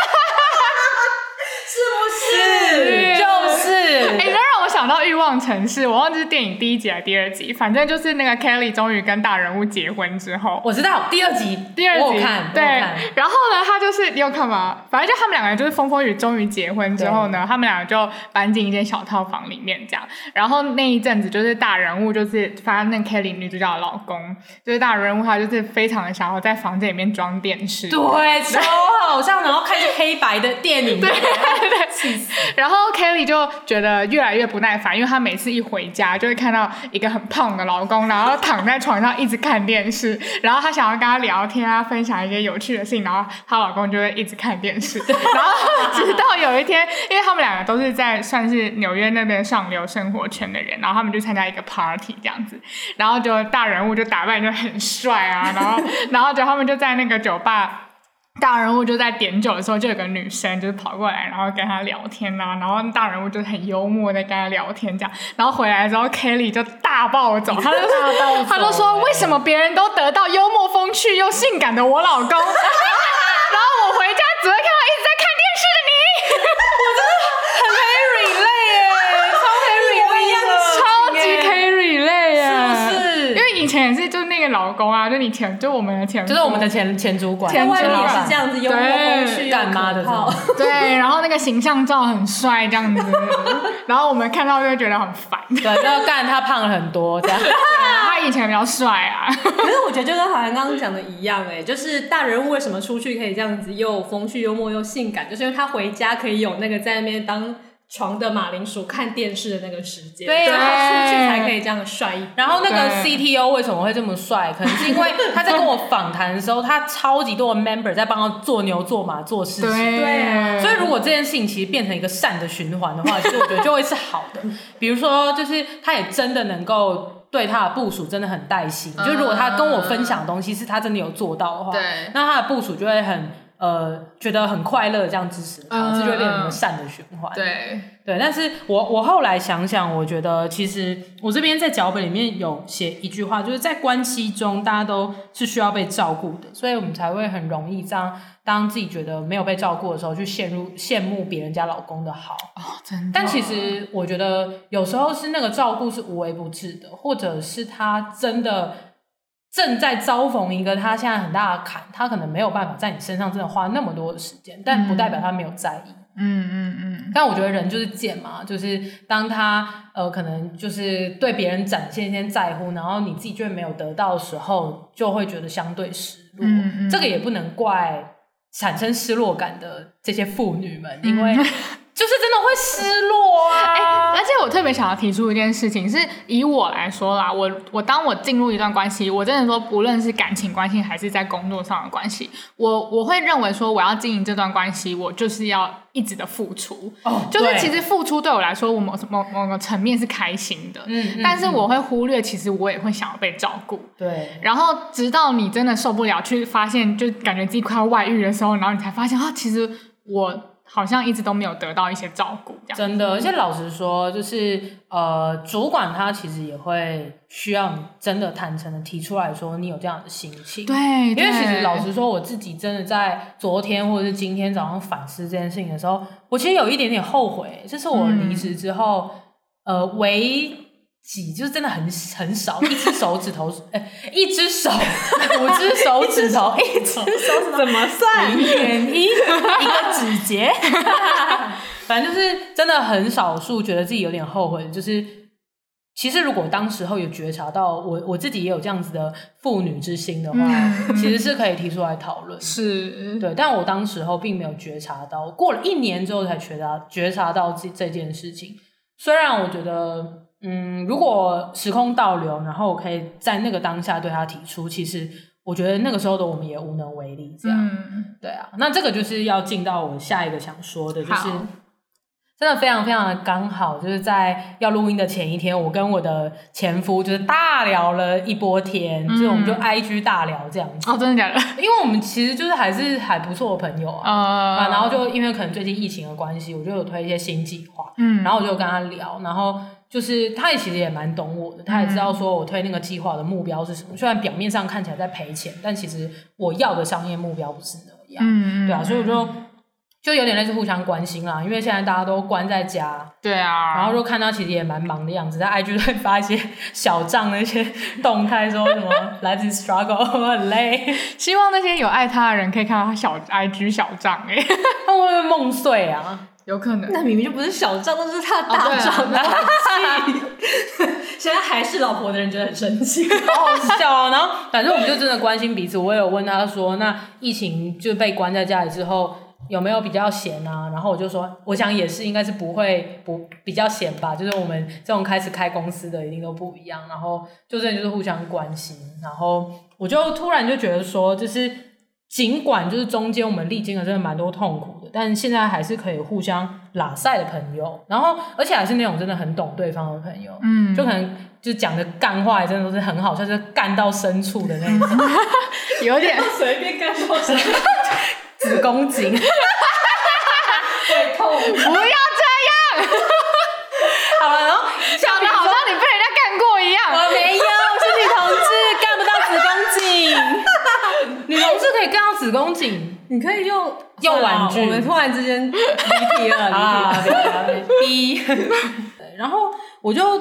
是，就是，哎、欸，那让我想到《欲望城市》，我忘记是电影第一集还是第二集，反正就是那个 Kelly 终于跟大人物结婚之后，我知道第二集，第二集我看，对，看。然后呢，他就是你有看吗？反正就他们两个人就是风风雨终于结婚之后呢，他们两个就搬进一间小套房里面这样，然后那一阵子就是大人物就是发现那 Kelly 女主角的老公，就是大人物他就是非常的想要在房间里面装电视，对，超好像然后看黑白的电影，对对对。然后 Kelly 就觉得越来越不耐烦，因为她每次一回家就会看到一个很胖的老公，然后躺在床上一直看电视，然后她想要跟他聊天啊，分享一些有趣的事情，然后她老公就会一直看电视。然后直到有一天，因为他们两个都是在算是纽约那边上流生活圈的人，然后他们就参加一个 party 这样子，然后就大人物就打扮就很帅啊，然后然后就他们就在那个酒吧。大人物就在点酒的时候，就有个女生就是跑过来，然后跟他聊天呐、啊，然后大人物就很幽默的跟他聊天这样，然后回来之后，Kelly 就大暴走，他就说，他就说为什么别人都得到幽默风趣又性感的我老公，然后我回家只会看到一直在看电视的你，我真的很可以 relate 耶，超可以 relate，超级可以 relate 耶，是不是？因为以前也是就那个老公啊，就你前就我们的前就是我们的前前主管，在外面也是这样子幽默风趣干妈的，对，然后那个形象照很帅这样子，然后我们看到就会觉得很烦，对，就干他胖了很多这样，他以前比较帅啊。可是我觉得就跟好像刚刚讲的一样，哎，就是大人物为什么出去可以这样子又风趣幽默又性感，就是因为他回家可以有那个在那边当。床的马铃薯看电视的那个时间，对呀、啊，他出去才可以这样帅一点。然后那个 CTO 为什么会这么帅？可能是因为 他在跟我访谈的时候，他超级多的 member 在帮他做牛做马做事情。对啊，所以如果这件事情其实变成一个善的循环的话，其实我觉得就会是好的。比如说，就是他也真的能够对他的部署真的很带心。就如果他跟我分享的东西是他真的有做到的话，对，那他的部署就会很。呃，觉得很快乐，这样支持他，这就会变成一个善的循环。对对，但是我我后来想想，我觉得其实我这边在脚本里面有写一句话，就是在关系中，大家都是需要被照顾的，所以我们才会很容易这样，当自己觉得没有被照顾的时候，去陷入羡慕别人家老公的好。哦，真的。但其实我觉得有时候是那个照顾是无微不至的，或者是他真的。正在遭逢一个他现在很大的坎，他可能没有办法在你身上真的花那么多的时间，但不代表他没有在意。嗯嗯嗯。但我觉得人就是贱嘛，就是当他呃可能就是对别人展现一些在乎，然后你自己却没有得到的时候，就会觉得相对失落。嗯嗯。这个也不能怪产生失落感的这些妇女们，因为。就是真的会失落啊！哎、欸，而且我特别想要提出一件事情，是以我来说啦，我我当我进入一段关系，我真的说，不论是感情关系还是在工作上的关系，我我会认为说，我要经营这段关系，我就是要一直的付出。哦，就是其实付出对我来说，我某某某个层面是开心的。嗯，嗯，但是我会忽略，其实我也会想要被照顾。对。然后直到你真的受不了，去发现就感觉自己快要外遇的时候，然后你才发现啊，其实我。好像一直都没有得到一些照顾，真的。而且老实说，就是呃，主管他其实也会需要你真的坦诚的提出来说，你有这样的心情。对，因为其实老实说，我自己真的在昨天或者是今天早上反思这件事情的时候，我其实有一点点后悔。这是我离职之后，嗯、呃，唯。几就是真的很 很少，一只手指头，哎，一只手，五只手指头，一只手指头 怎么算？零点一，一个指节，反正就是真的很少数，觉得自己有点后悔。就是其实如果当时候有觉察到我我自己也有这样子的妇女之心的话，嗯、其实是可以提出来讨论。是对，但我当时候并没有觉察到，过了一年之后才觉察觉察到这这件事情。虽然我觉得。嗯，如果时空倒流，然后我可以在那个当下对他提出，其实我觉得那个时候的我们也无能为力。这样，嗯、对啊，那这个就是要进到我下一个想说的，就是真的非常非常的刚好，就是在要录音的前一天，我跟我的前夫就是大聊了一波天，嗯、就我们就 IG 大聊这样子。哦，真的假的？因为我们其实就是还是还不错的朋友啊，然后就因为可能最近疫情的关系，我就有推一些新计划，嗯，然后我就跟他聊，然后。就是他也其实也蛮懂我的，他也知道说我推那个计划的目标是什么。嗯、虽然表面上看起来在赔钱，但其实我要的商业目标不是那样。嗯，对啊，所以我就就有点类似互相关心啦。因为现在大家都关在家，对啊，然后就看他其实也蛮忙的样子，在 IG 会发一些小账那些动态，说什么 来自 struggle 我 很累。希望那些有爱他的人可以看到他小 IG 小账哎、欸，他会不会梦碎啊？有可能，那明明就不是小账，那是他的大账，哦、现在还是老婆的人觉得很生气，好好笑啊！然后反正我们就真的关心彼此。我有问他说：“那疫情就被关在家里之后，有没有比较闲啊？”然后我就说：“我想也是，应该是不会不比较闲吧。就是我们这种开始开公司的，一定都不一样。然后就真的就是互相关心。然后我就突然就觉得说，就是尽管就是中间我们历经了真的蛮多痛苦。”但现在还是可以互相拉赛的朋友，然后而且还是那种真的很懂对方的朋友，嗯，就可能就讲的干话也真的都是很好，就是干到深处的那种，有点。随便干到深处，子宫颈，会痛，不要这样，好了，然后讲的好像你被人家干过一样，我没有，我是女同志，干不到子宫颈，女同志可以干到子宫颈，你可以用。用玩具，我们突然之间离题了，离题了，逼。然后我就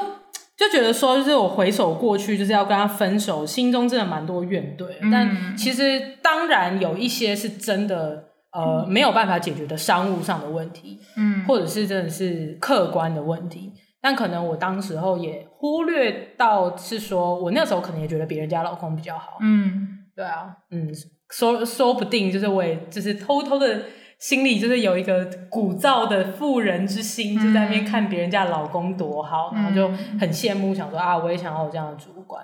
就觉得说，就是我回首过去，就是要跟他分手，心中真的蛮多怨怼。嗯、但其实当然有一些是真的，呃，没有办法解决的商务上的问题，嗯，或者是真的是客观的问题。但可能我当时候也忽略到，是说我那时候可能也觉得别人家老公比较好，嗯，对啊，嗯。说说不定就是我也就是偷偷的心里就是有一个鼓噪的妇人之心，嗯、就在那边看别人家老公多好，嗯、然后就很羡慕，想说啊，我也想要有这样的主管。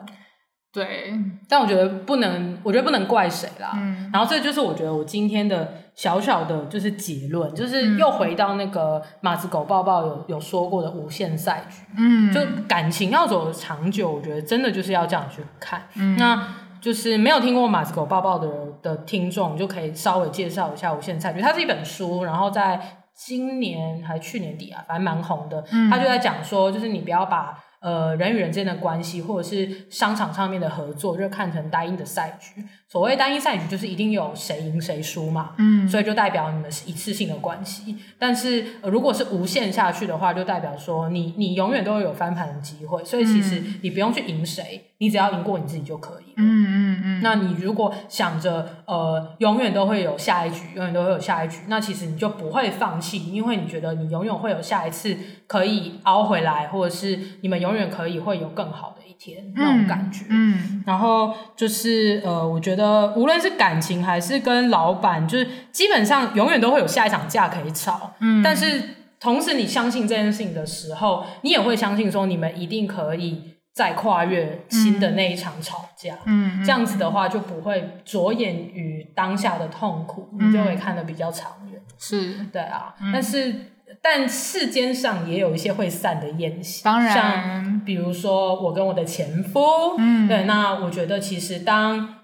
对，但我觉得不能，我觉得不能怪谁啦。嗯、然后这就是我觉得我今天的小小的就是结论，就是又回到那个马子狗抱抱有有说过的无限赛局。嗯，就感情要走长久，我觉得真的就是要这样去看。嗯，那。就是没有听过马子狗抱抱的的听众，就可以稍微介绍一下无限赛局。它是一本书，然后在今年还去年底啊，反正蛮红的。嗯，他就在讲说，就是你不要把。呃，人与人之间的关系，或者是商场上面的合作，就看成单一的赛局。所谓单一赛局，就是一定有谁赢谁输嘛。嗯，所以就代表你们是一次性的关系。但是，呃，如果是无限下去的话，就代表说你你永远都会有翻盘的机会。所以其实你不用去赢谁，你只要赢过你自己就可以。嗯嗯嗯。那你如果想着呃永远都会有下一局，永远都会有下一局，那其实你就不会放弃，因为你觉得你永远会有下一次可以熬回来，或者是你们永远可以会有更好的一天那种感觉，嗯，嗯，然后就是呃，我觉得无论是感情还是跟老板，就是基本上永远都会有下一场架可以吵，嗯，但是同时你相信这件事情的时候，你也会相信说你们一定可以再跨越新的那一场吵架。嗯，这样子的话就不会着眼于当下的痛苦，嗯、你就会看得比较长远。是，对啊，嗯、但是。但世间上也有一些会散的宴席，当然，像比如说我跟我的前夫，嗯，对，那我觉得其实当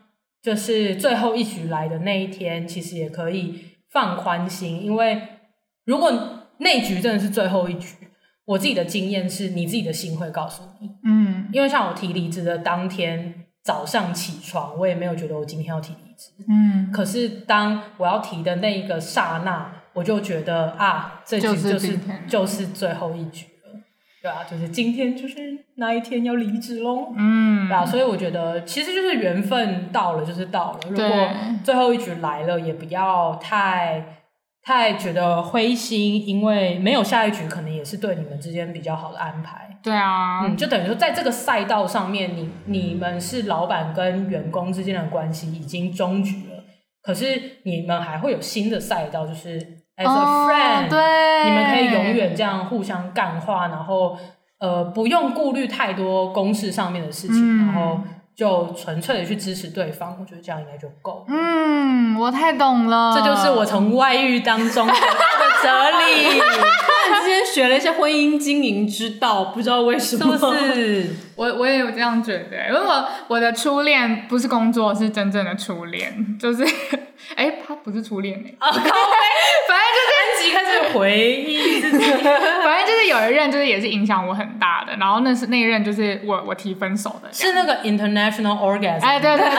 就是最后一局来的那一天，其实也可以放宽心，因为如果那局真的是最后一局，我自己的经验是你自己的心会告诉你，嗯，因为像我提离职的当天早上起床，我也没有觉得我今天要提离职，嗯，可是当我要提的那一个刹那。我就觉得啊，这局就是就是，就是最后一局了，对啊，就是今天就是那一天要离职喽，嗯，对啊，所以我觉得其实就是缘分到了就是到了，如果最后一局来了，也不要太太觉得灰心，因为没有下一局，可能也是对你们之间比较好的安排。对啊，嗯，就等于说在这个赛道上面，你你们是老板跟员工之间的关系已经终局了，可是你们还会有新的赛道，就是。As a friend，、哦、对，你们可以永远这样互相干话，然后呃，不用顾虑太多公事上面的事情，嗯、然后就纯粹的去支持对方。我觉得这样应该就够。嗯，我太懂了，这就是我从外遇当中得到的哲理。突然之间学了一些婚姻经营之道，不知道为什么。是，我我也有这样觉得。因为我我的初恋不是工作，是真正的初恋，就是。哎，他不是初恋 哎，反正就是安吉开始回忆，反正就是有一任就是也是影响我很大的，然后那是那一任就是我我提分手的，是那个 international orgasm，哎对对对，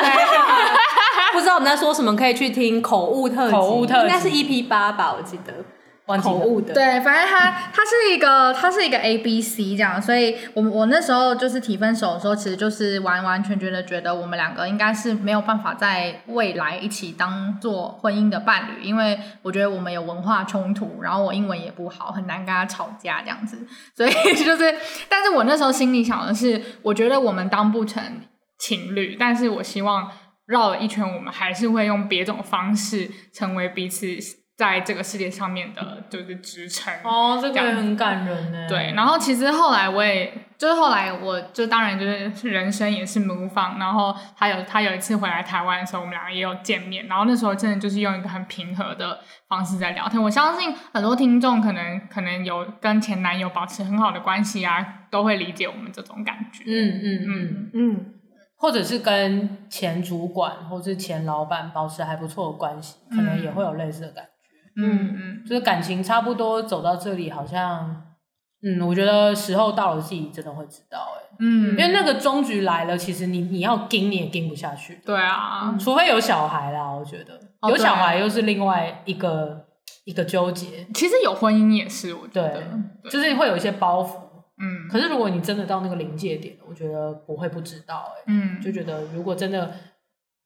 不知道我们在说什么，可以去听口误特辑，口误特应该是 EP 八吧，我记得。口误的，对，反正他他是一个他是一个 A B C 这样，所以我我那时候就是提分手的时候，其实就是完完全全的觉得我们两个应该是没有办法在未来一起当做婚姻的伴侣，因为我觉得我们有文化冲突，然后我英文也不好，很难跟他吵架这样子，所以就是，但是我那时候心里想的是，我觉得我们当不成情侣，但是我希望绕了一圈，我们还是会用别种方式成为彼此。在这个世界上面的就是支撑哦，这个也很感人呢。对，然后其实后来我也就是后来我就当然就是人生也是 move on，然后他有他有一次回来台湾的时候，我们两个也有见面，然后那时候真的就是用一个很平和的方式在聊天。我相信很多听众可能可能有跟前男友保持很好的关系啊，都会理解我们这种感觉。嗯嗯嗯嗯，或者是跟前主管或是前老板保持还不错的关系，可能也会有类似的感觉。嗯嗯，就是感情差不多走到这里，好像，嗯，我觉得时候到了，自己真的会知道，哎，嗯，因为那个终局来了，其实你你要盯你也盯不下去，对啊，除非有小孩啦，我觉得有小孩又是另外一个一个纠结。其实有婚姻也是，我觉得，对，就是会有一些包袱，嗯，可是如果你真的到那个临界点，我觉得不会不知道，哎，嗯，就觉得如果真的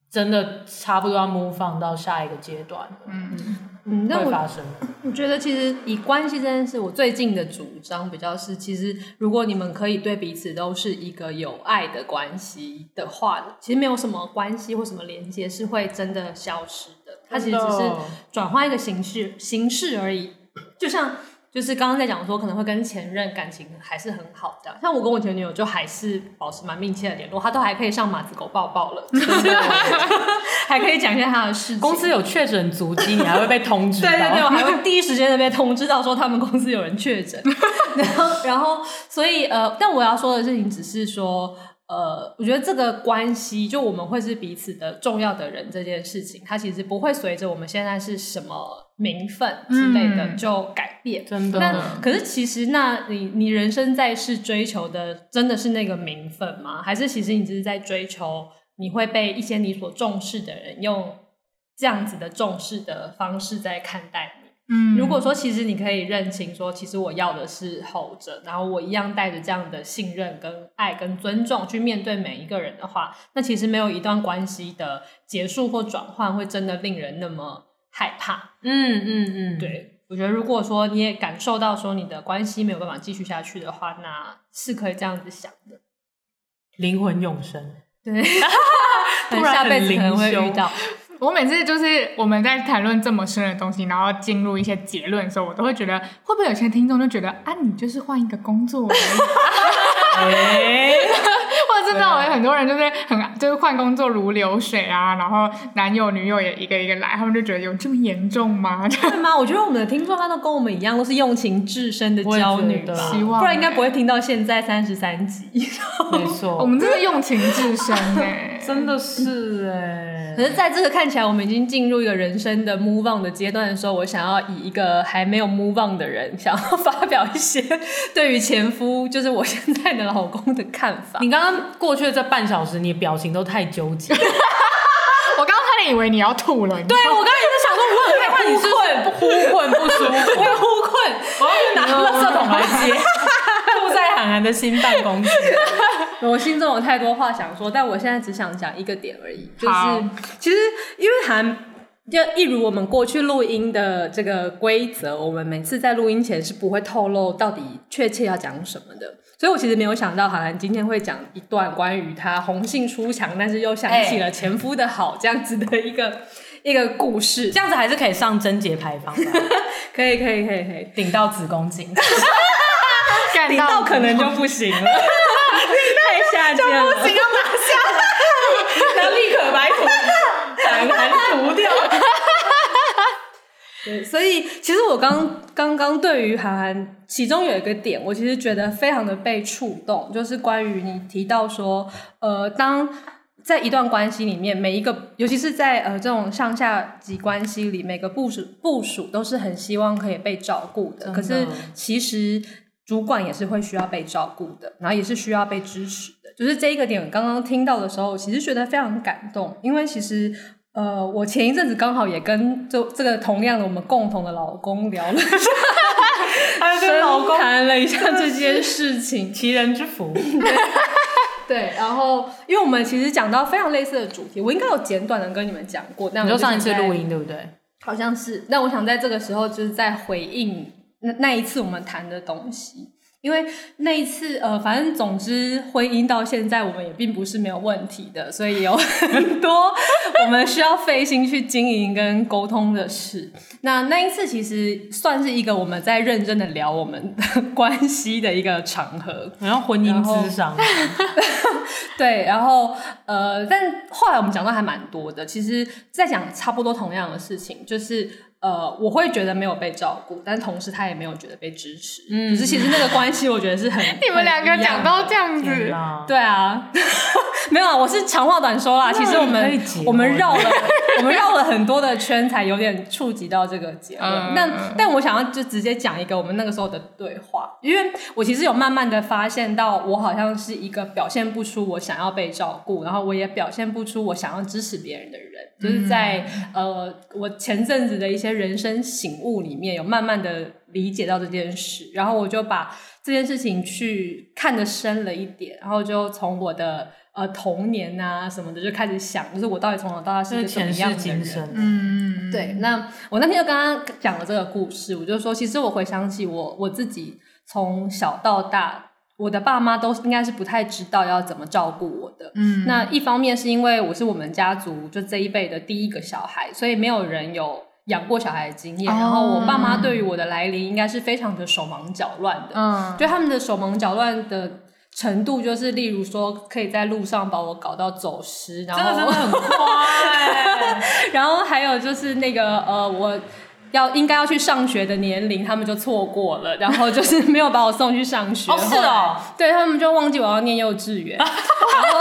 真的差不多要 move on 到下一个阶段，嗯。嗯，那我我觉得其实以关系这件事，我最近的主张比较是，其实如果你们可以对彼此都是一个有爱的关系的话，其实没有什么关系或什么连接是会真的消失的，它其实只是转换一个形式形式而已，就像。就是刚刚在讲说，可能会跟前任感情还是很好的，像我跟我前女友就还是保持蛮密切的联络，她都还可以上马子狗抱抱了，还可以讲一下她的事情。公司有确诊足迹，你还会被通知？对对对，我还会第一时间的被通知到说他们公司有人确诊，然后然后所以呃，但我要说的事情只是说。呃，我觉得这个关系，就我们会是彼此的重要的人这件事情，它其实不会随着我们现在是什么名分之类的就改变。嗯、真的。那可是其实，那你你人生在世追求的真的是那个名分吗？还是其实你只是在追求你会被一些你所重视的人用这样子的重视的方式在看待你？嗯，如果说其实你可以认清说，其实我要的是后者，然后我一样带着这样的信任、跟爱、跟尊重去面对每一个人的话，那其实没有一段关系的结束或转换会真的令人那么害怕。嗯嗯嗯，对，我觉得如果说你也感受到说你的关系没有办法继续下去的话，那是可以这样子想的，灵魂永生。对，突然下辈子可能会遇到。我每次就是我们在谈论这么深的东西，然后进入一些结论的时候，我都会觉得，会不会有些听众就觉得啊，你就是换一个工作 就是很就是换工作如流水啊，然后男友女友也一个一个来，他们就觉得有这么严重吗？对吗？我觉得我们的听众他都跟我们一样，都是用情至深的娇女，希望不然应该不会听到现在三十三集。没错，我们真的用情至深哎，真的是哎。可是在这个看起来我们已经进入一个人生的 move on 的阶段的时候，我想要以一个还没有 move on 的人，想要发表一些 对于前夫，就是我现在的老公的看法。你刚刚。过去的这半小时，你的表情都太纠结。我刚刚差点以为你要吐了。对，我刚刚也在想说，我很害怕你是呼困不舒服，会呼困，我要去拿垃圾桶来接。住在韩寒的新办公室，我心中有太多话想说，但我现在只想讲一个点而已，就是其实因为韩就一如我们过去录音的这个规则，我们每次在录音前是不会透露到底确切要讲什么的。所以我其实没有想到，韩寒今天会讲一段关于他红杏出墙，但是又想起了前夫的好这样子的一个一个故事。这样子还是可以上贞节牌坊的，可以可以可以可以顶到子宫颈 顶到可能就不行了，太下贱了，不行要拿下来，那立可白涂，函函涂掉。对，所以其实我刚刚刚对于韩寒，其中有一个点，我其实觉得非常的被触动，就是关于你提到说，呃，当在一段关系里面，每一个，尤其是在呃这种上下级关系里，每个部署部属都是很希望可以被照顾的，可是其实主管也是会需要被照顾的，然后也是需要被支持的，就是这一个点，我刚刚听到的时候，其实觉得非常感动，因为其实。呃，我前一阵子刚好也跟就这个同样的我们共同的老公聊了一下，跟老公谈了一下这件事情，齐人之福。对，然后因为我们其实讲到非常类似的主题，我应该有简短的跟你们讲过，但我就上一次录音对不对？好像是。那我想在这个时候就是在回应那那一次我们谈的东西。因为那一次，呃，反正总之，婚姻到现在我们也并不是没有问题的，所以有很多我们需要费心去经营跟沟通的事。那那一次其实算是一个我们在认真的聊我们的关系的一个场合，然后婚姻智商。对，然后呃，但后来我们讲到还蛮多的，其实在讲差不多同样的事情，就是。呃，我会觉得没有被照顾，但同时他也没有觉得被支持。嗯，可是其实那个关系，我觉得是很 你们两个讲到这样子，对啊，没有啊，我是长话短说啦。其实我们我们绕了 我们绕了很多的圈，才有点触及到这个结论。那、嗯、但，但我想要就直接讲一个我们那个时候的对话，因为我其实有慢慢的发现到，我好像是一个表现不出我想要被照顾，然后我也表现不出我想要支持别人的人。就是在呃，我前阵子的一些人生醒悟里面，有慢慢的理解到这件事，然后我就把这件事情去看得深了一点，然后就从我的呃童年啊什么的就开始想，就是我到底从小到大是个什么样的人？嗯，对。那我那天就跟他讲了这个故事，我就说，其实我回想起我我自己从小到大。我的爸妈都应该是不太知道要怎么照顾我的。嗯，那一方面是因为我是我们家族就这一辈的第一个小孩，所以没有人有养过小孩的经验。哦、然后我爸妈对于我的来临应该是非常的手忙脚乱的。嗯，就他们的手忙脚乱的程度，就是例如说可以在路上把我搞到走失，然后真的很 快。然后还有就是那个呃我。要应该要去上学的年龄，他们就错过了，然后就是没有把我送去上学。哦，是哦，对，他们就忘记我要念幼稚园，然 后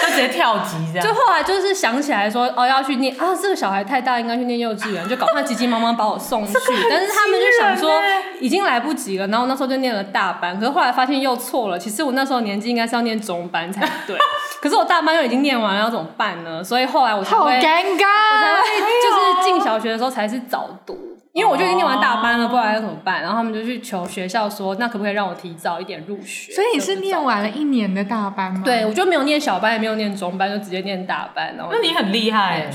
他直接跳级这样。就后来就是想起来说，哦，要去念啊，这个小孩太大，应该去念幼稚园，就赶快急急忙忙把我送去。但是他们就想说已经来不及了，然后那时候就念了大班，可是后来发现又错了。其实我那时候年纪应该是要念中班才对，可是我大班又已经念完了，要怎么办呢？所以后来我才会，好尴尬，我才会就是进小学的时候才是早读。因为我就已经念完大班了，不然要怎么办？然后他们就去求学校说，那可不可以让我提早一点入学？所以你是念完了一年的大班吗？对，我就没有念小班，也没有念中班，就直接念大班。然后那你很厉害，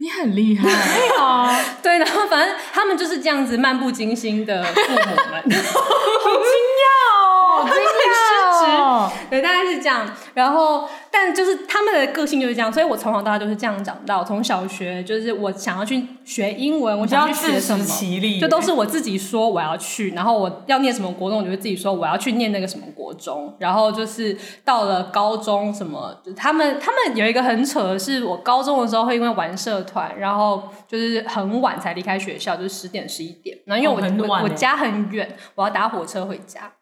你很厉害，对，然后反正他们就是这样子漫不经心的父母们，好惊讶哦，好惊讶哦。错，对，大概是这样。然后，但就是他们的个性就是这样，所以我从小到大就是这样长大。从小学就是我想要去学英文，我想要去学什么，就都是我自己说我要去。然后我要念什么国中，我就会自己说我要去念那个什么国中。然后就是到了高中什么，他们他们有一个很扯的是，我高中的时候会因为玩社团，然后就是很晚才离开学校，就是十点十一点。然后因为我、哦欸、我，我家很远，我要搭火车回家。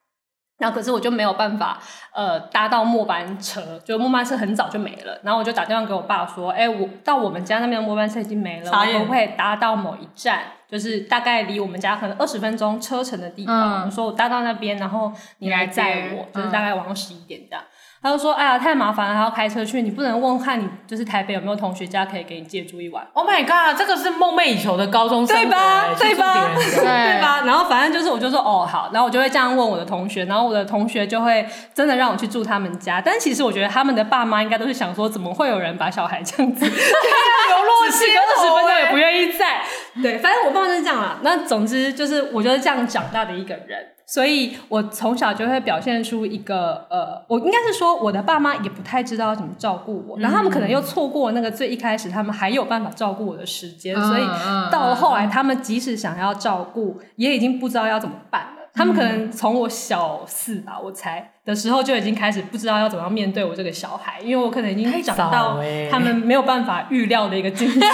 然后可是我就没有办法，呃，搭到末班车，就末班车很早就没了。然后我就打电话给我爸说，哎，我到我们家那边的末班车已经没了，我可不可以搭到某一站，就是大概离我们家可能二十分钟车程的地方。我、嗯、说我搭到那边，然后你来载我，就是大概晚上十一点这样。他就说：“哎呀，太麻烦了，还要开车去。你不能问看你就是台北有没有同学家可以给你借住一晚。”Oh my god，这个是梦寐以求的高中生活，对吧？对吧？对，对吧？然后反正就是，我就说哦好，然后我就会这样问我的同学，然后我的同学就会真的让我去住他们家。但其实我觉得他们的爸妈应该都是想说，怎么会有人把小孩这样子流落街头，二十分钟也不愿意在。对，反正我爸妈就是这样啦。那总之就是，我就是这样长大的一个人。所以我从小就会表现出一个呃，我应该是说我的爸妈也不太知道要怎么照顾我，然后他们可能又错过那个最一开始他们还有办法照顾我的时间，所以到了后来他们即使想要照顾，也已经不知道要怎么办了。他们可能从我小四吧，我猜的时候就已经开始不知道要怎么样面对我这个小孩，因为我可能已经长到他们没有办法预料的一个境界。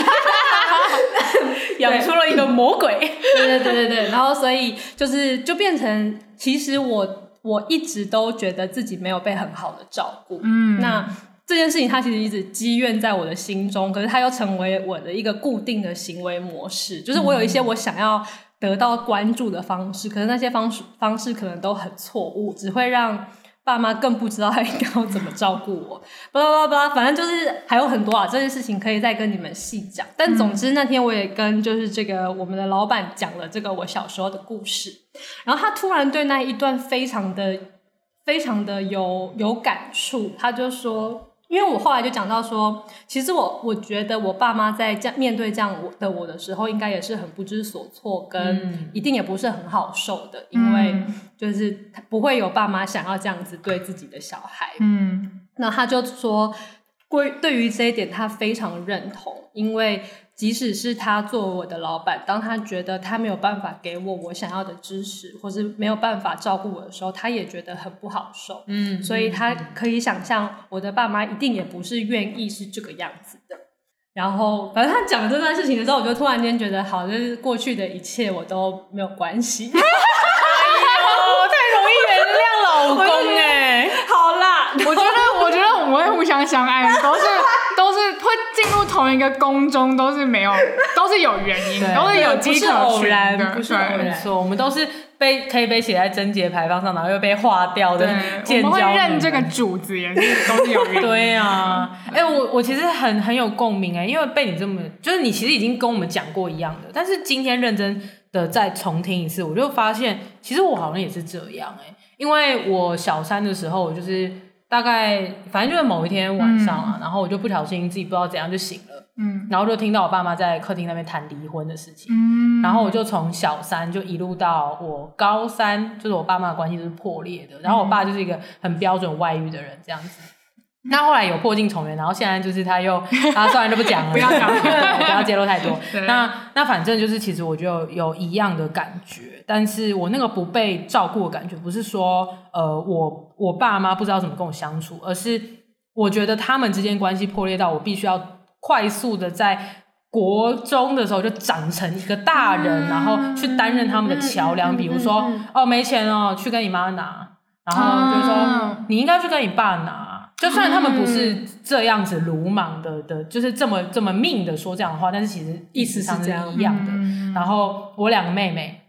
养出了一个魔鬼，对对对对。对，然后所以就是就变成，其实我我一直都觉得自己没有被很好的照顾，嗯，那这件事情它其实一直积怨在我的心中，可是它又成为我的一个固定的行为模式，就是我有一些我想要得到关注的方式，可是那些方式方式可能都很错误，只会让。爸妈更不知道他应该要怎么照顾我，巴拉巴拉巴拉，反正就是还有很多啊，这些事情可以再跟你们细讲。但总之那天我也跟就是这个我们的老板讲了这个我小时候的故事，然后他突然对那一段非常的非常的有有感触，他就说。因为我后来就讲到说，其实我我觉得我爸妈在这样面对这样的我的时候，应该也是很不知所措，跟一定也不是很好受的，嗯、因为就是不会有爸妈想要这样子对自己的小孩。嗯，那他就说，对对于这一点，他非常认同，因为。即使是他作为我的老板，当他觉得他没有办法给我我想要的知识，或是没有办法照顾我的时候，他也觉得很不好受。嗯，所以他可以想象，我的爸妈一定也不是愿意是这个样子的。然后，反正他讲这段事情的时候，我就突然间觉得，好，就是过去的一切我都没有关系。哎呦，太容易原谅老公哎、欸！好啦，我觉得，我觉得我们会互相相爱，都是。都是会进入同一个宫中，都是没有，都是有原因，都是有迹可循的，不是偶然，没错，我们都是被可以被写在贞节牌坊上，然后又被划掉的。我们会认这个主子，也是都是有原因。对啊，哎、欸，我我其实很很有共鸣哎，因为被你这么，就是你其实已经跟我们讲过一样的，但是今天认真的再重听一次，我就发现，其实我好像也是这样哎，因为我小三的时候，我就是。大概反正就是某一天晚上啊，嗯、然后我就不小心自己不知道怎样就醒了，嗯，然后就听到我爸妈在客厅那边谈离婚的事情，嗯，然后我就从小三就一路到我高三，就是我爸妈的关系就是破裂的，然后我爸就是一个很标准外遇的人这样子。那后来有破镜重圆，然后现在就是他又，他算了就不讲了，不要讲，不要揭露太多。那那反正就是，其实我就，有一样的感觉，但是我那个不被照顾的感觉，不是说呃我我爸妈不知道怎么跟我相处，而是我觉得他们之间关系破裂到我必须要快速的在国中的时候就长成一个大人，嗯、然后去担任他们的桥梁，嗯、比如说、嗯、哦没钱哦，去跟你妈拿，然后就是说、嗯、你应该去跟你爸拿。就算他们不是这样子鲁莽的的，就是这么这么命的说这样的话，但是其实意思上是一样的。然后我两个妹妹，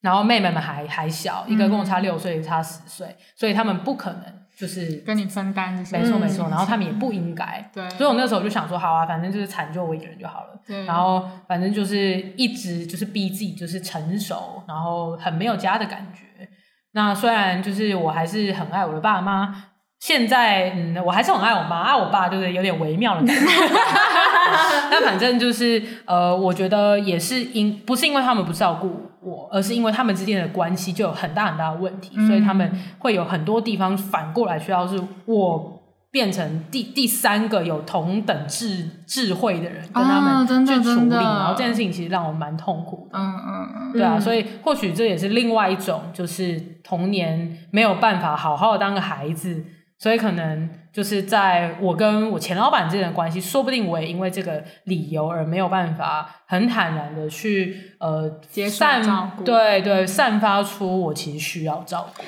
然后妹妹们还还小，一个跟我差六岁，差十岁，所以他们不可能就是跟你分担。没错没错，然后他们也不应该。对，所以我那时候就想说，好啊，反正就是惨就我一个人就好了。对，然后反正就是一直就是逼自己就是成熟，然后很没有家的感觉。那虽然就是我还是很爱我的爸妈。现在嗯，我还是很爱我妈，爱我爸就是有点微妙的感觉。那反正就是呃，我觉得也是因不是因为他们不照顾我，而是因为他们之间的关系就有很大很大的问题，嗯、所以他们会有很多地方反过来需要是我。变成第第三个有同等智智慧的人跟他们去处理，啊、然后这件事情其实让我蛮痛苦的。嗯嗯嗯，对啊，嗯、所以或许这也是另外一种，就是童年没有办法好好的当个孩子，所以可能就是在我跟我前老板之间的关系，说不定我也因为这个理由而没有办法很坦然的去呃接受照顾，对对，散发出我其实需要照顾。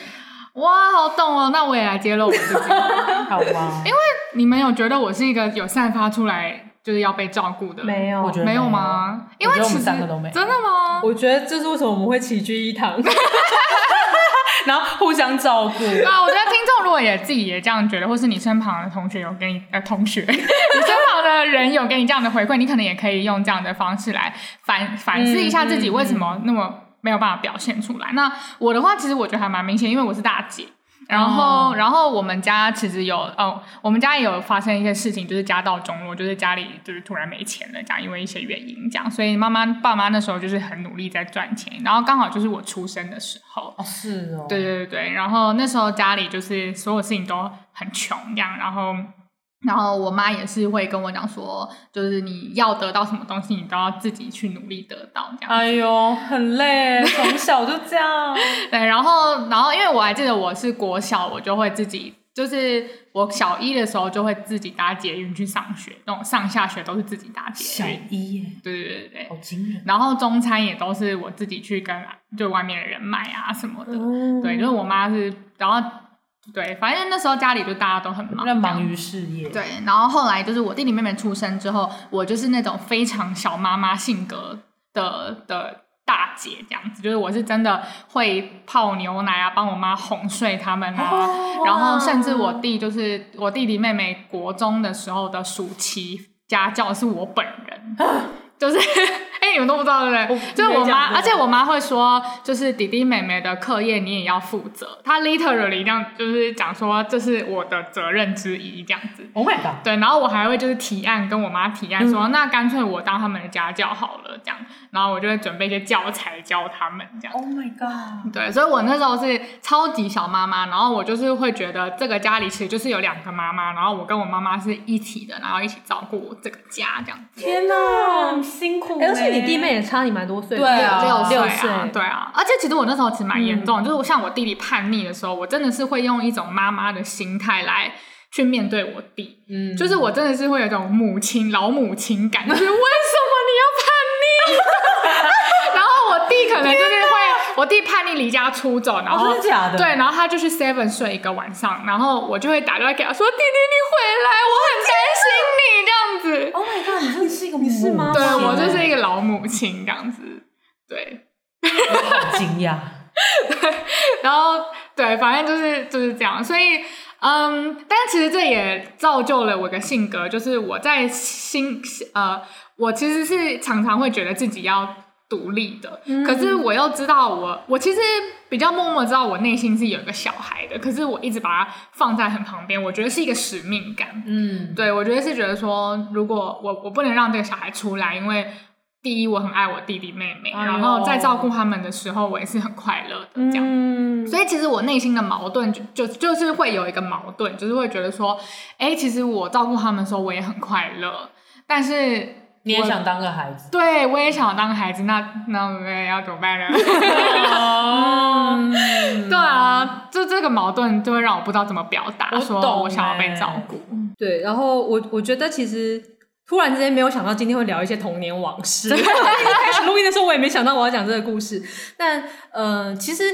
哇，好懂哦！那我也来揭露我自己，好吧？因为你们有觉得我是一个有散发出来就是要被照顾的？没有，我觉得没有吗？因为其实我们三个都没有。真的吗？我觉得这是为什么我们会齐聚一堂，然后互相照顾。啊，我觉得听众如果也自己也这样觉得，或是你身旁的同学有给你呃同学，你身旁的人有给你这样的回馈，你可能也可以用这样的方式来反反思一下自己为什么那么。没有办法表现出来。那我的话，其实我觉得还蛮明显，因为我是大姐。然后，哦、然后我们家其实有哦，我们家也有发生一些事情，就是家道中落，就是家里就是突然没钱了，这样因为一些原因这样。所以妈妈爸妈那时候就是很努力在赚钱，然后刚好就是我出生的时候。哦，是哦。对对对，然后那时候家里就是所有事情都很穷这样，然后。然后我妈也是会跟我讲说，就是你要得到什么东西，你都要自己去努力得到这样。哎呦，很累，从 小就这样。对，然后，然后因为我还记得我是国小，我就会自己，就是我小一的时候就会自己搭捷运去上学，那种上下学都是自己搭捷运。小一耶？对对对对，好惊人。然后中餐也都是我自己去跟就外面的人买啊什么的。嗯、对，就是我妈是，然后。对，反正那时候家里就大家都很忙，忙于事业。对，然后后来就是我弟弟妹妹出生之后，我就是那种非常小妈妈性格的的大姐这样子，就是我是真的会泡牛奶啊，帮我妈哄睡他们啊，哦、然后甚至我弟就是我弟弟妹妹国中的时候的暑期家教是我本人。就是，哎、欸，你们都不知道对不对？就是我妈，而且我妈会说，就是弟弟妹妹的课业你也要负责。她 literally 这样就是讲说，这是我的责任之一，这样子。Oh my god！对，然后我还会就是提案跟我妈提案说，嗯、那干脆我当他们的家教好了，这样。然后我就会准备一些教材教他们，这样。Oh my god！对，所以我那时候是超级小妈妈，然后我就是会觉得这个家里其实就是有两个妈妈，然后我跟我妈妈是一起的，然后一起照顾这个家，这样子。天哪！辛苦、欸，而且你弟妹也差你蛮多岁，对啊，六岁。啊，对啊。而且其实我那时候其实蛮严重就是像我弟弟叛逆的时候，我真的是会用一种妈妈的心态来去面对我弟，嗯，就是我真的是会有一种母亲老母亲感，就是为什么你要叛逆？然后我弟可能就是会，我弟叛逆离家出走，然后、哦、真的假的？对，然后他就去 Seven 睡一个晚上，然后我就会打电话给他说：“弟弟，你回来，我很担心你。”这样子。Oh my god！你真的是一个母亲吗？对，我就是一个老母亲这样子。对，我好惊讶。对，然后对，反正就是就是这样。所以，嗯，但其实这也造就了我的性格，就是我在心呃，我其实是常常会觉得自己要。独立的，可是我又知道我，我其实比较默默知道我内心是有一个小孩的，可是我一直把它放在很旁边，我觉得是一个使命感。嗯，对，我觉得是觉得说，如果我我不能让这个小孩出来，因为第一我很爱我弟弟妹妹，然后在照顾他们的时候，我也是很快乐的这样。嗯，所以其实我内心的矛盾就就就是会有一个矛盾，就是会觉得说，哎，其实我照顾他们的时候我也很快乐，但是。你也想当个孩子？对，我也想当个孩子。那那我们要怎么办呢？对啊，就这个矛盾就会让我不知道怎么表达，我说我想要被照顾。对，然后我我觉得其实突然之间没有想到今天会聊一些童年往事。开始录音的时候我也没想到我要讲这个故事，但呃，其实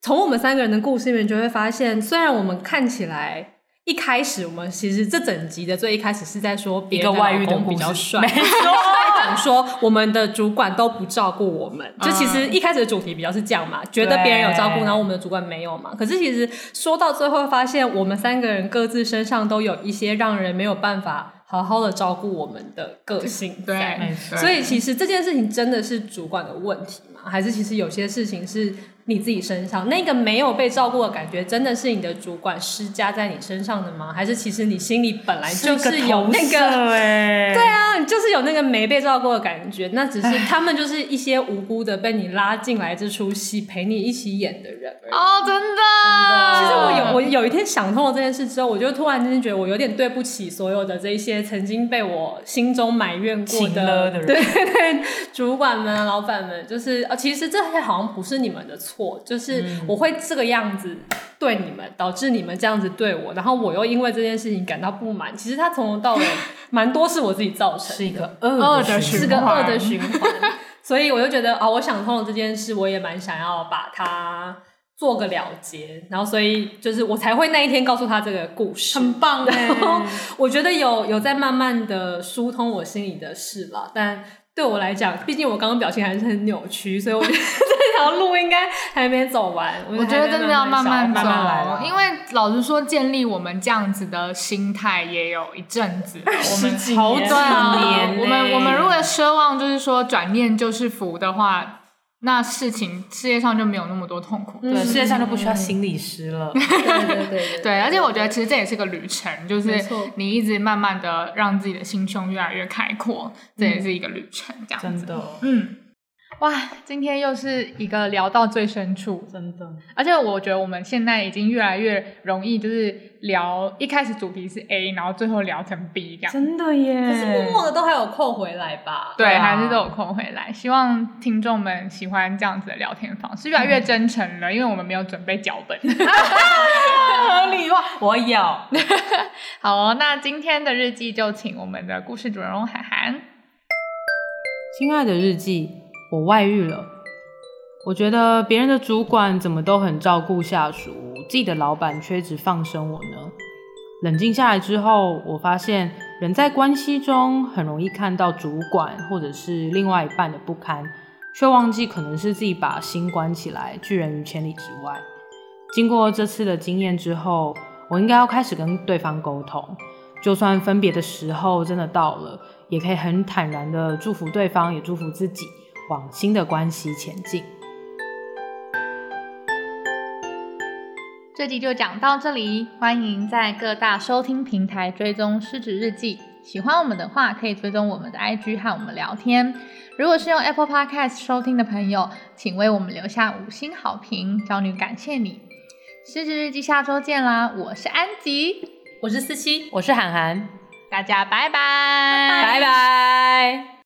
从我们三个人的故事里面就会发现，虽然我们看起来。一开始我们其实这整集的最一开始是在说别的外遇的比较帅，没错，在讲说我们的主管都不照顾我们，嗯、就其实一开始的主题比较是这样嘛，觉得别人有照顾，然后我们的主管没有嘛。可是其实说到最后，发现我们三个人各自身上都有一些让人没有办法好好的照顾我们的个性，对，所以其实这件事情真的是主管的问题嘛？吗？还是其实有些事情是？你自己身上那个没有被照顾的感觉，真的是你的主管施加在你身上的吗？还是其实你心里本来就是有那个？个对啊，你就是有那个没被照顾的感觉。那只是他们就是一些无辜的被你拉进来这出戏陪你一起演的人哦，真的。其实我有我有一天想通了这件事之后，我就突然之间觉得我有点对不起所有的这一些曾经被我心中埋怨过的，对对，主管们、老板们，就是啊，其实这些好像不是你们的错。就是我会这个样子对你们，导致你们这样子对我，然后我又因为这件事情感到不满。其实他从头到尾 蛮多是我自己造成的，是一个恶的循环，是个恶的循环。所以我就觉得啊、哦，我想通了这件事，我也蛮想要把它做个了结。然后所以就是我才会那一天告诉他这个故事，很棒。然后我觉得有有在慢慢的疏通我心里的事了，但。对我来讲，毕竟我刚刚表情还是很扭曲，所以我觉得 这条路应该还没走完。我觉，得真的要慢慢走，慢慢来。因为老实说，建立我们这样子的心态也有一阵子了。我们好几年，我们我们如果奢望就是说转念就是福的话。那事情世界上就没有那么多痛苦，对，世界上就不需要心理师了。对对对对，而且我觉得其实这也是个旅程，就是你一直慢慢的让自己的心胸越来越开阔，这也是一个旅程，这样子。真的，嗯。哇，今天又是一个聊到最深处，真的。而且我觉得我们现在已经越来越容易，就是聊一开始主题是 A，然后最后聊成 B 这样。真的耶！可是默默的都还有扣回来吧？对，还是都有扣回来。希望听众们喜欢这样子的聊天方式，越来越真诚了，嗯、因为我们没有准备脚本。合理化，我有。好哦，那今天的日记就请我们的故事主人公涵涵。亲爱的日记。我外遇了，我觉得别人的主管怎么都很照顾下属，自己的老板却一直放生我呢？冷静下来之后，我发现人在关系中很容易看到主管或者是另外一半的不堪，却忘记可能是自己把心关起来，拒人于千里之外。经过这次的经验之后，我应该要开始跟对方沟通，就算分别的时候真的到了，也可以很坦然的祝福对方，也祝福自己。往新的关系前进。这集就讲到这里，欢迎在各大收听平台追踪《失职日记》。喜欢我们的话，可以追踪我们的 IG 和我们聊天。如果是用 Apple Podcast 收听的朋友，请为我们留下五星好评，骄女感谢你。《失职日记》下周见啦！我是安吉，我是思琪，我是涵涵，大家拜拜，拜拜。